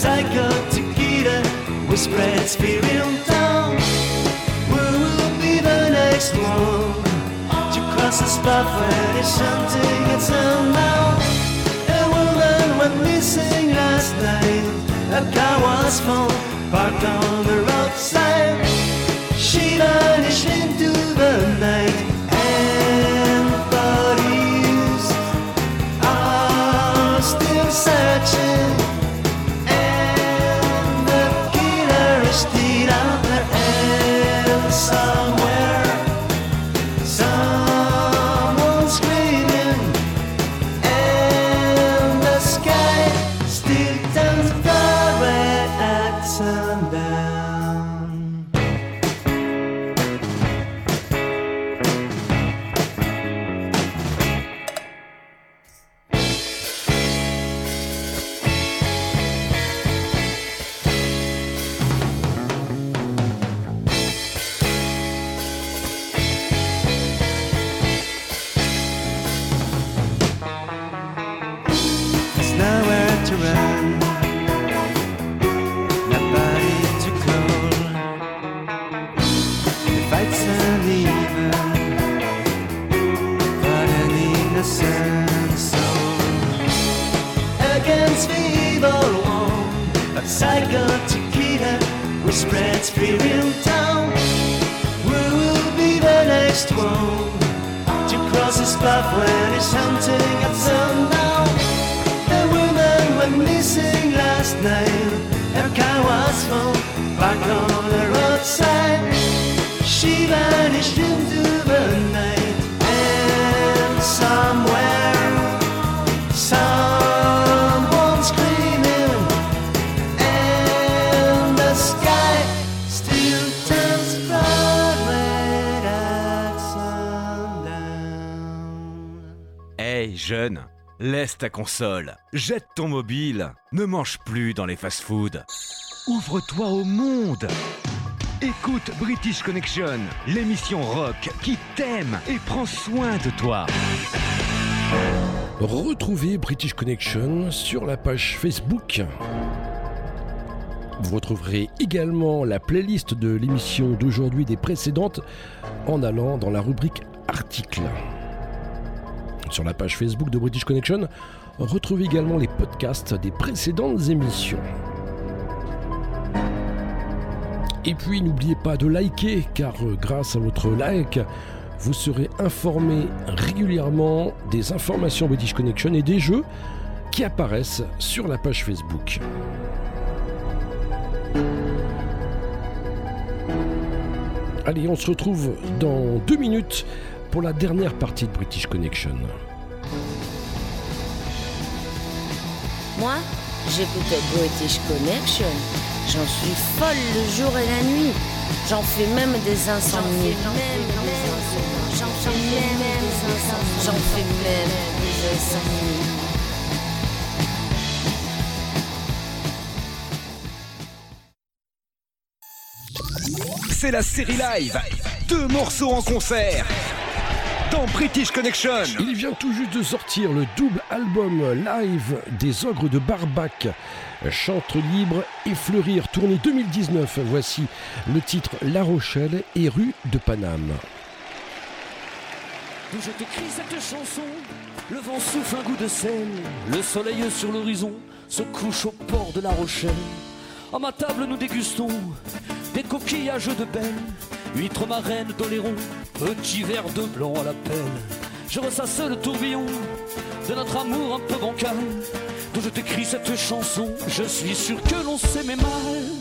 Psycho tequila who spreads fear in town. Who will be the next one to cross the spot where there's something at sundown? A woman went missing last night. A car was found parked on the roadside. She vanished into console, jette ton mobile, ne mange plus dans les fast-foods. Ouvre-toi au monde. Écoute British Connection, l'émission rock qui t'aime et prend soin de toi. Retrouvez British Connection sur la page Facebook. Vous retrouverez également la playlist de l'émission d'aujourd'hui des précédentes en allant dans la rubrique articles. Sur la page Facebook de British Connection, retrouvez également les podcasts des précédentes émissions. Et puis n'oubliez pas de liker car euh, grâce à votre like, vous serez informé régulièrement des informations British Connection et des jeux qui apparaissent sur la page Facebook. Allez, on se retrouve dans deux minutes pour la dernière partie de British Connection. Moi, j'écoutais British Connection. J'en suis folle le jour et la nuit. J'en fais même des insomnies. J'en fais même des insomnies. J'en fais même des insomnies. C'est la série live. Deux morceaux en concert. Dans British Connection. Il vient tout juste de sortir le double album live des Ogres de Barbac. Chante libre et fleurir, tournée 2019. Voici le titre La Rochelle et rue de Paname. D'où je t'écris cette chanson, le vent souffle un goût de sel, le soleil sur l'horizon se couche au port de la Rochelle. À ma table nous dégustons coquillages de belle, huîtres marraines d'Oléron, petit verre de blanc à la pelle. Je ressasse le tourbillon de notre amour un peu bancal, d'où je t'écris cette chanson, je suis sûr que l'on s'aimait mal.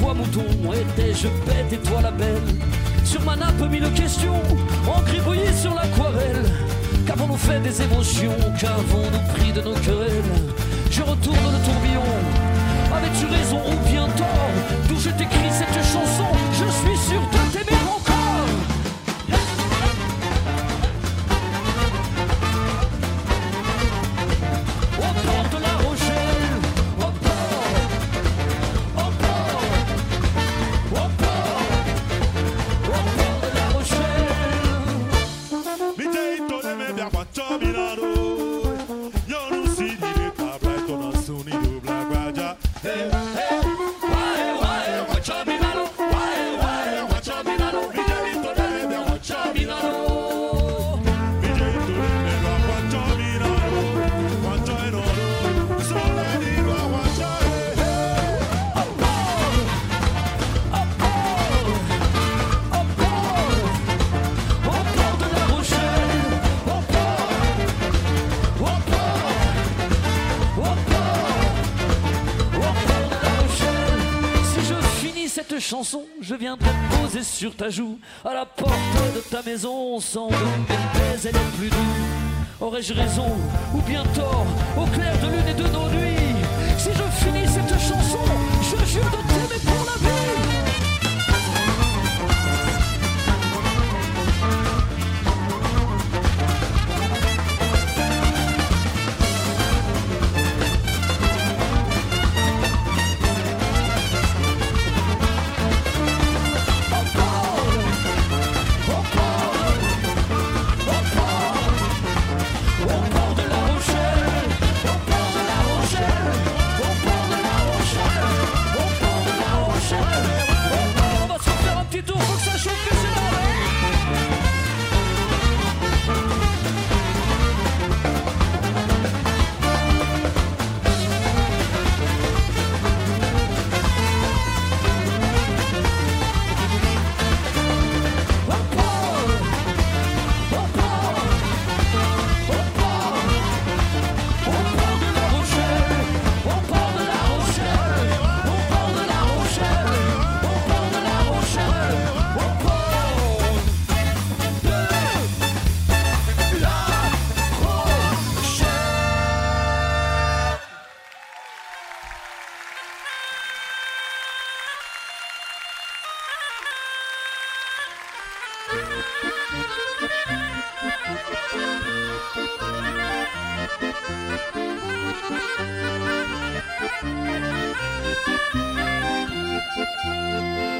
Toi mouton Étais-je bête et toi la belle Sur ma nappe mille questions, en sur l'aquarelle. Qu'avons-nous fait des émotions Qu'avons-nous pris de nos querelles Je retourne le tourbillon. Avais-tu raison ou bien tort D'où je t'écris cette chanson je viendrai poser sur ta joue, à la porte de ta maison, sans doute mes baisers les plus doux. Aurais-je raison ou bien tort, au clair de l'une et de nos nuits Si je finis cette chanson, je jure de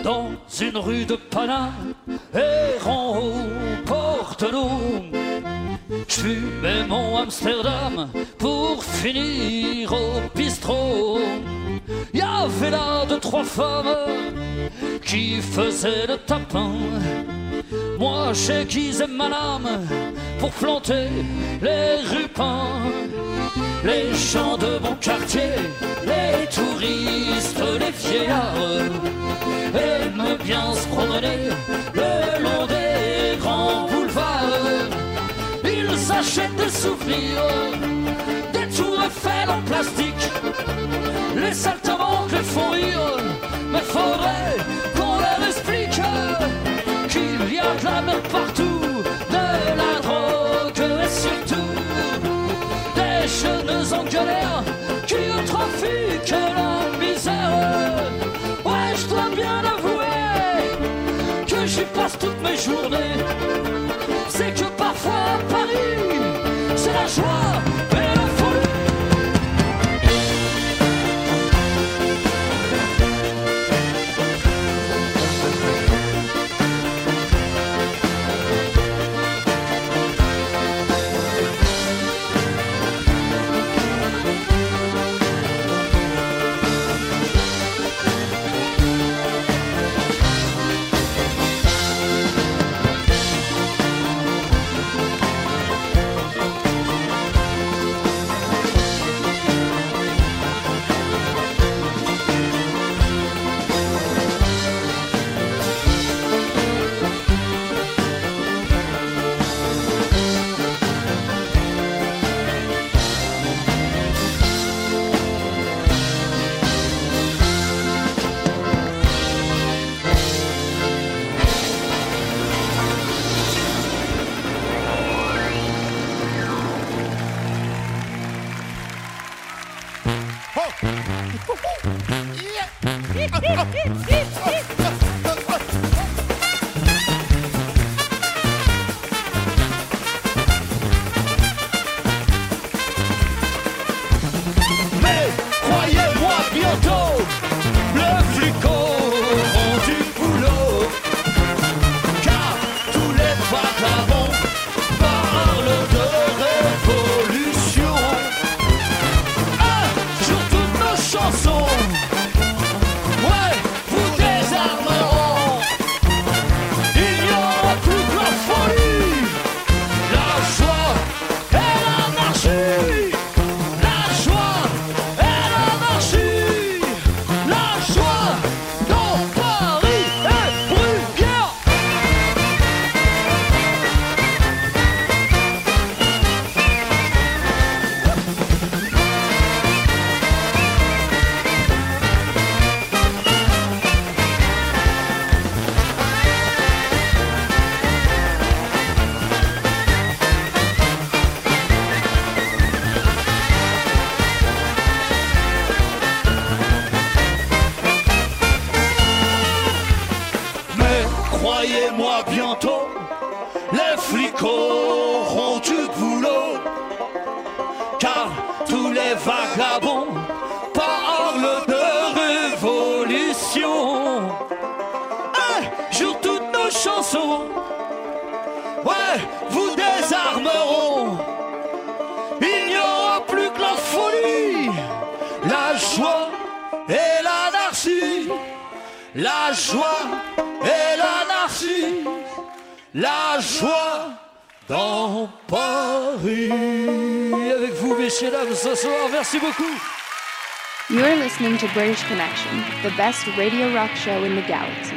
Dans une rue de Paname, errant au porte-loup, je mon Amsterdam pour finir au bistrot. Y avait là deux, trois femmes qui faisaient le tapin moi j'aiguisais ma lame pour planter les rupins. Les gens de mon quartier, les touristes, les vieillards aiment bien se promener le long des grands boulevards. Ils achètent des souvenirs, des tours Eiffel en plastique. Les saltimbanques les font rire, mais faudrait qu'il y a de la merde partout, de la drogue et surtout des jeunes en galère qui trafiquent la misère. Ouais, je dois bien avouer que j'y passe toutes mes journées. C'est que parfois Paris, c'est la joie croyez-moi bientôt, les flics auront du boulot. Car tous les vagabonds parlent de révolution. Un toutes nos chansons, ouais, vous désarmeront. Il n'y aura plus que la folie, la joie et l'anarchie. La joie la joie dans Paris. Avec vous, messieurs, dames, ce soir, merci beaucoup. You're listening to British Connection, the best radio rock show in the galaxy.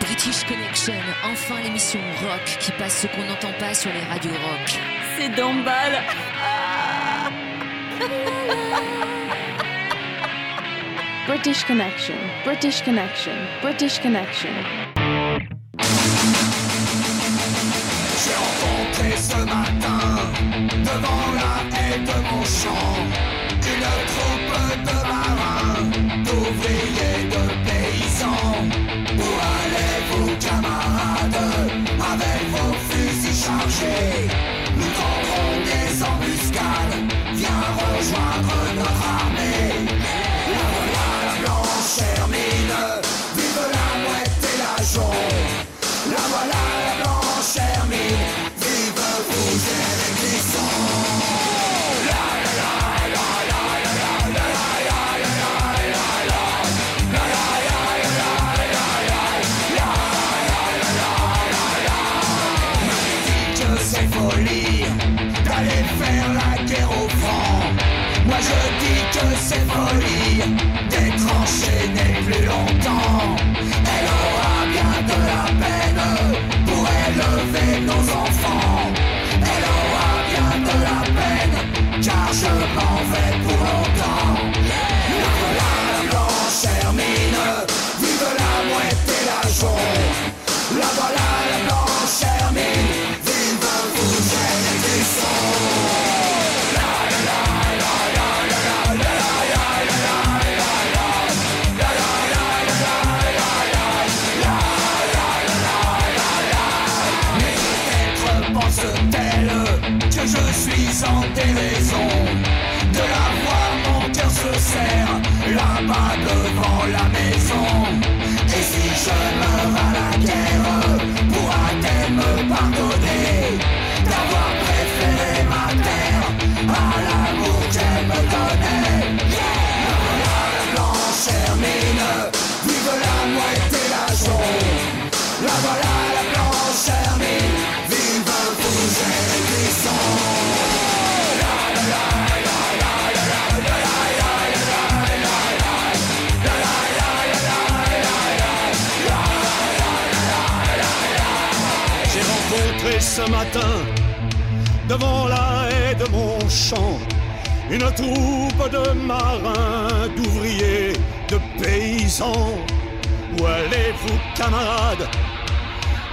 British Connection, enfin l'émission rock qui passe ce qu'on n'entend pas sur les radios rock. C'est d'emballe. British Connection, British Connection, British Connection. J'ai rencontré ce matin, devant la haie de mon champ, une troupe de marins, d'ouvriers, de paysans. Où allez-vous, camarades, avec vos fusils chargés plus longtemps. Elle aura bien de la peine pour élever nos enfants. Elle aura bien de la peine, car je m'en vais pour longtemps. Voilà la blanche hermine, vive la mouette et la jaune. Là-bas devant la maison. Et si je ce matin, devant la haie de mon champ, une troupe de marins, d'ouvriers, de paysans. Où allez-vous, camarades,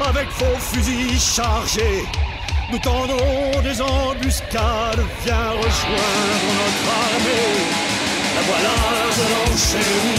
avec vos fusils chargés Nous tendons des embuscades, viens rejoindre notre armée. La voilà, l'enchaîne, vive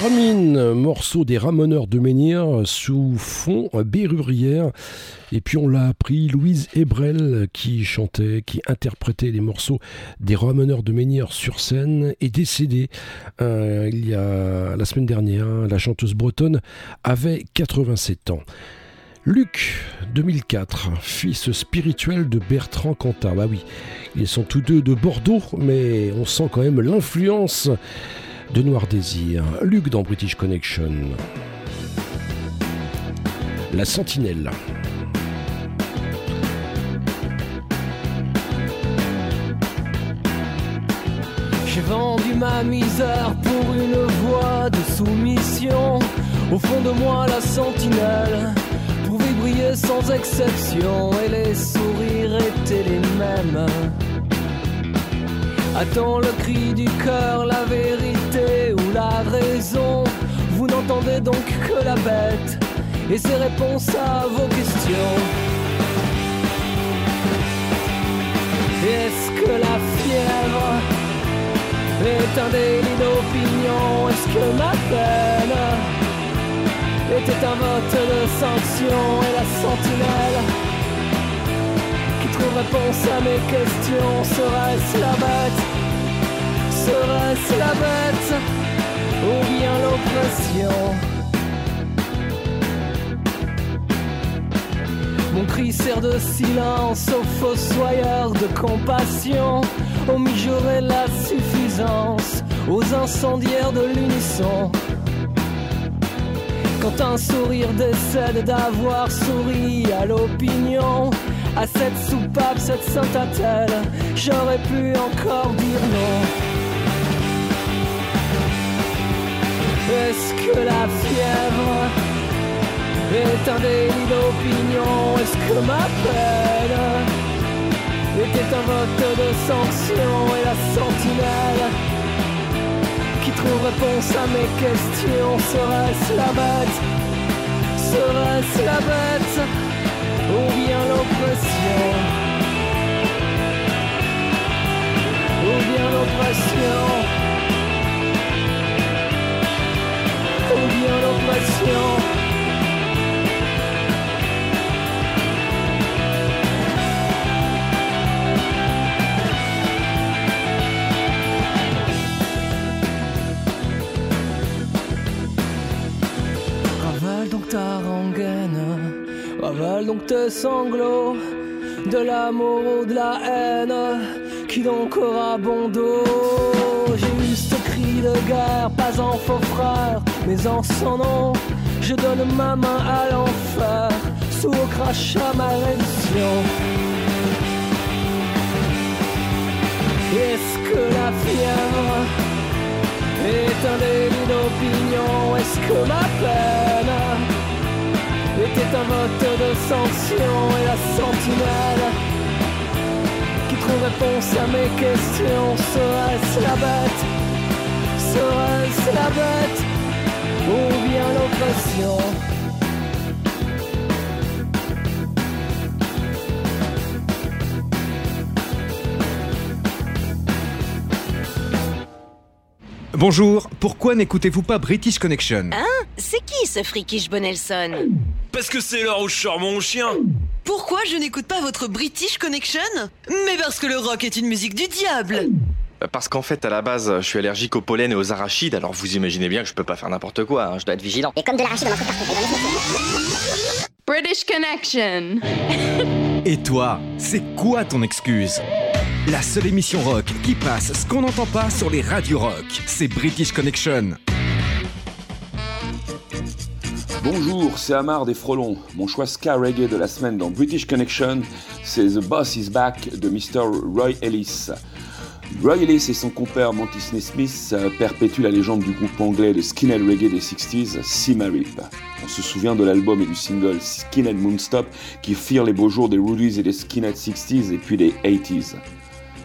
Hermine, morceau des Ramoneurs de Menhir sous fond bérurière. Et puis on l'a appris, Louise Ebrel qui chantait, qui interprétait les morceaux des Ramoneurs de Menhir sur scène est décédée euh, il y a la semaine dernière. La chanteuse bretonne avait 87 ans. Luc, 2004, fils spirituel de Bertrand Cantat. Bah oui, ils sont tous deux de Bordeaux, mais on sent quand même l'influence de Noir Désir. Luc dans British Connection. La Sentinelle. J'ai vendu ma misère pour une voie de soumission. Au fond de moi, la sentinelle pouvait brillaient sans exception et les sourires étaient les mêmes. Attends le cri du cœur, la vérité ou la raison Vous n'entendez donc que la bête et ses réponses à vos questions. Est-ce que la fièvre est un délit d'opinion? Est-ce que ma peine était un vote de sanction et la sentinelle qui trouve réponse à mes questions serait-ce la bête? Serait-ce la bête? Ou bien l'oppression? Mon cri sert de silence aux fossoyeurs de compassion, aux mijaurés la suffisance, aux incendiaires de l'unisson. Quand un sourire décède d'avoir souri à l'opinion, à cette soupape, cette attelle, j'aurais pu encore dire non. Est-ce que la fièvre est un délit d'opinion? Est-ce que ma peine était un vote de sanction? Et la sentinelle qui trouve réponse à mes questions Serait-ce la bête? Serait-ce la bête? Ou bien l'oppression Ou bien l'oppression Ou bien l'oppression rengaine, ravale donc tes sanglots, de l'amour ou de la haine, qui donc aura bon dos J'ai eu ce cri de guerre, pas en faux frère, mais en son nom, je donne ma main à l'enfer, sous au crachat ma reddition. Est-ce que la fièvre est un délit d'opinion? Est-ce que ma peine était un vote de sanction et la sentinelle qui trouve réponse à mes questions. Serait-ce la bête? Serait-ce la bête? Ou bien l'oppression? Bonjour, pourquoi n'écoutez-vous pas British Connection? Hein? C'est qui ce frikish Bonelson Parce que c'est l'heure où je sors mon chien. Pourquoi je n'écoute pas votre British Connection Mais parce que le rock est une musique du diable Parce qu'en fait, à la base, je suis allergique au pollen et aux arachides, alors vous imaginez bien que je peux pas faire n'importe quoi, hein, je dois être vigilant. Et comme de l'arachide dans British Connection. Et toi, c'est quoi ton excuse? La seule émission rock qui passe ce qu'on n'entend pas sur les radios rock, c'est British Connection. Bonjour, c'est Amar des Frelons. Mon choix ska reggae de la semaine dans British Connection, c'est The Boss Is Back de Mr. Roy Ellis. Roy Ellis et son compère Monty Smith euh, perpétuent la légende du groupe anglais de skinhead reggae des 60s, Simarip. On se souvient de l'album et du single Skinhead Moonstop qui firent les beaux jours des Rudies et des Skinhead 60s et puis des 80s.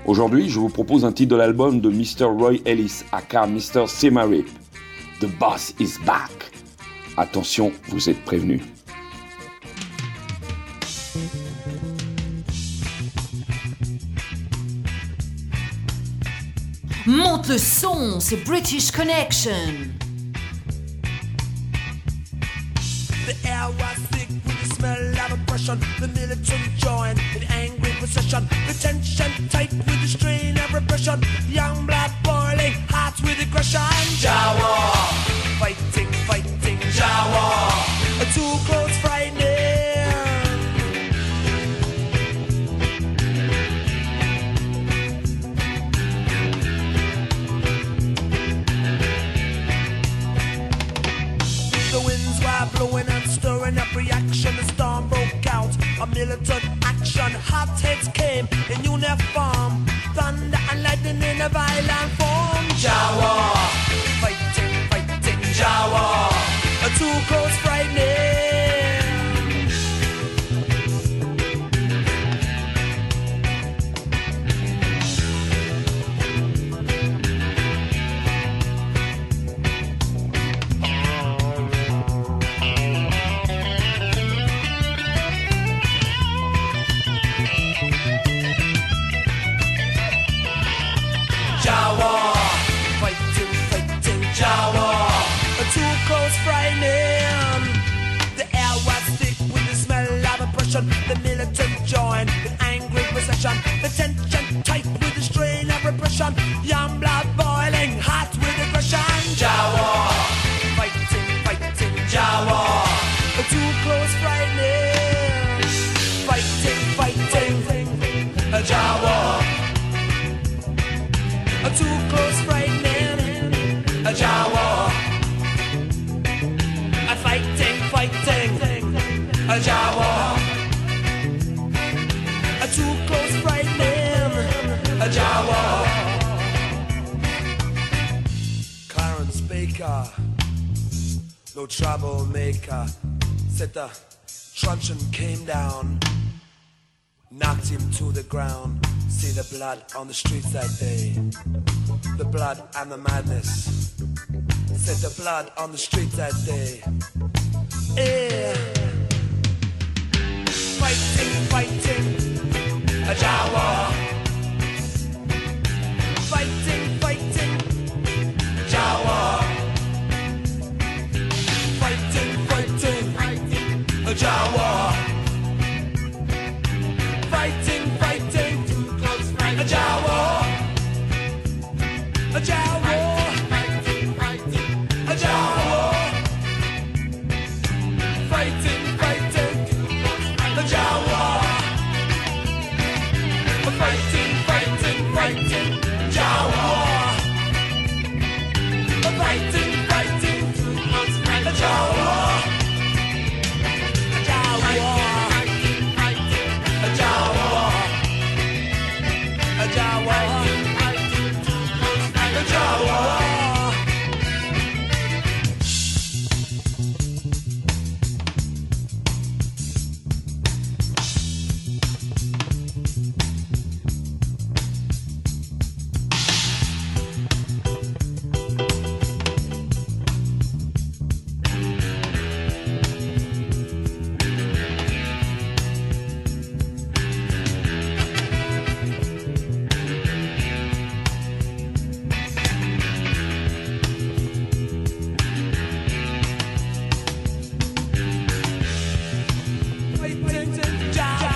Aujourd'hui, je vous propose un titre de l'album de Mr. Roy Ellis, aka Mr. Simarip. The Boss Is Back. Attention, vous êtes prévenus. Monte le son, c'est British Connection. The air was thick with the smell of oppression. The military joined in angry procession. The tension tight with the strain of repression. Young blood blood on the streets that day. The blood and the madness. Said the blood on the streets that day. Yeah. Fighting, fighting, a Jawa. Fighting, fighting, Jawa. Fighting, fighting, a Jawa. out job.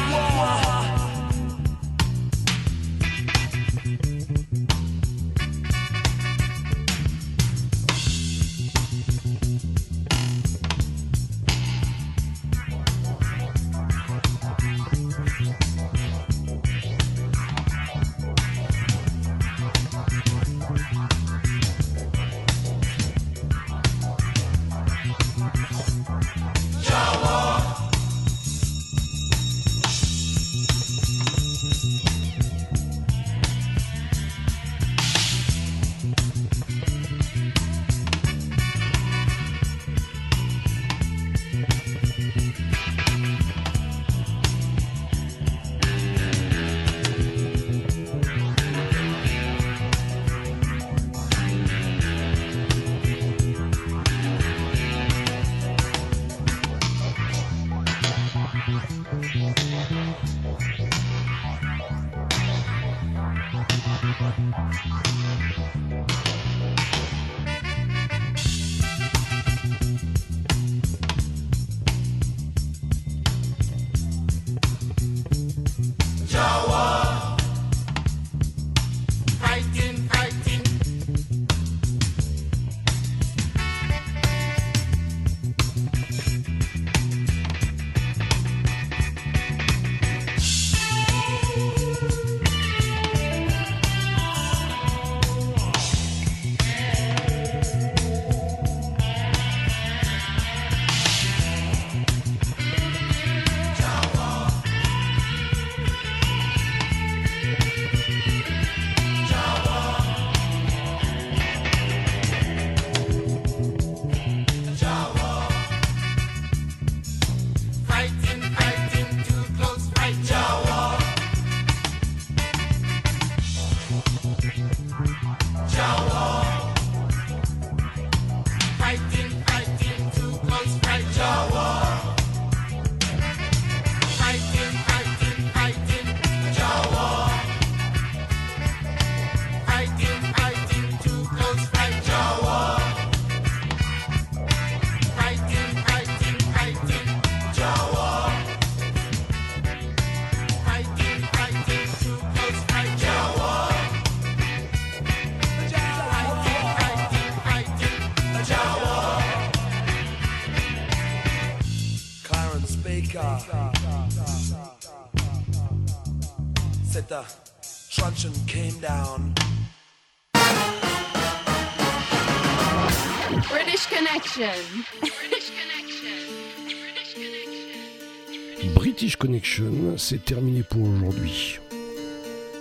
C'est terminé pour aujourd'hui.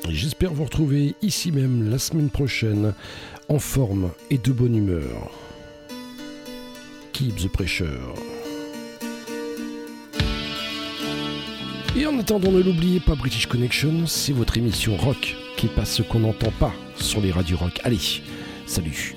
J'espère vous retrouver ici même la semaine prochaine en forme et de bonne humeur. Keep the pressure. Et en attendant, ne l'oubliez pas, British Connection, c'est votre émission rock qui passe ce qu'on n'entend pas sur les radios rock. Allez, salut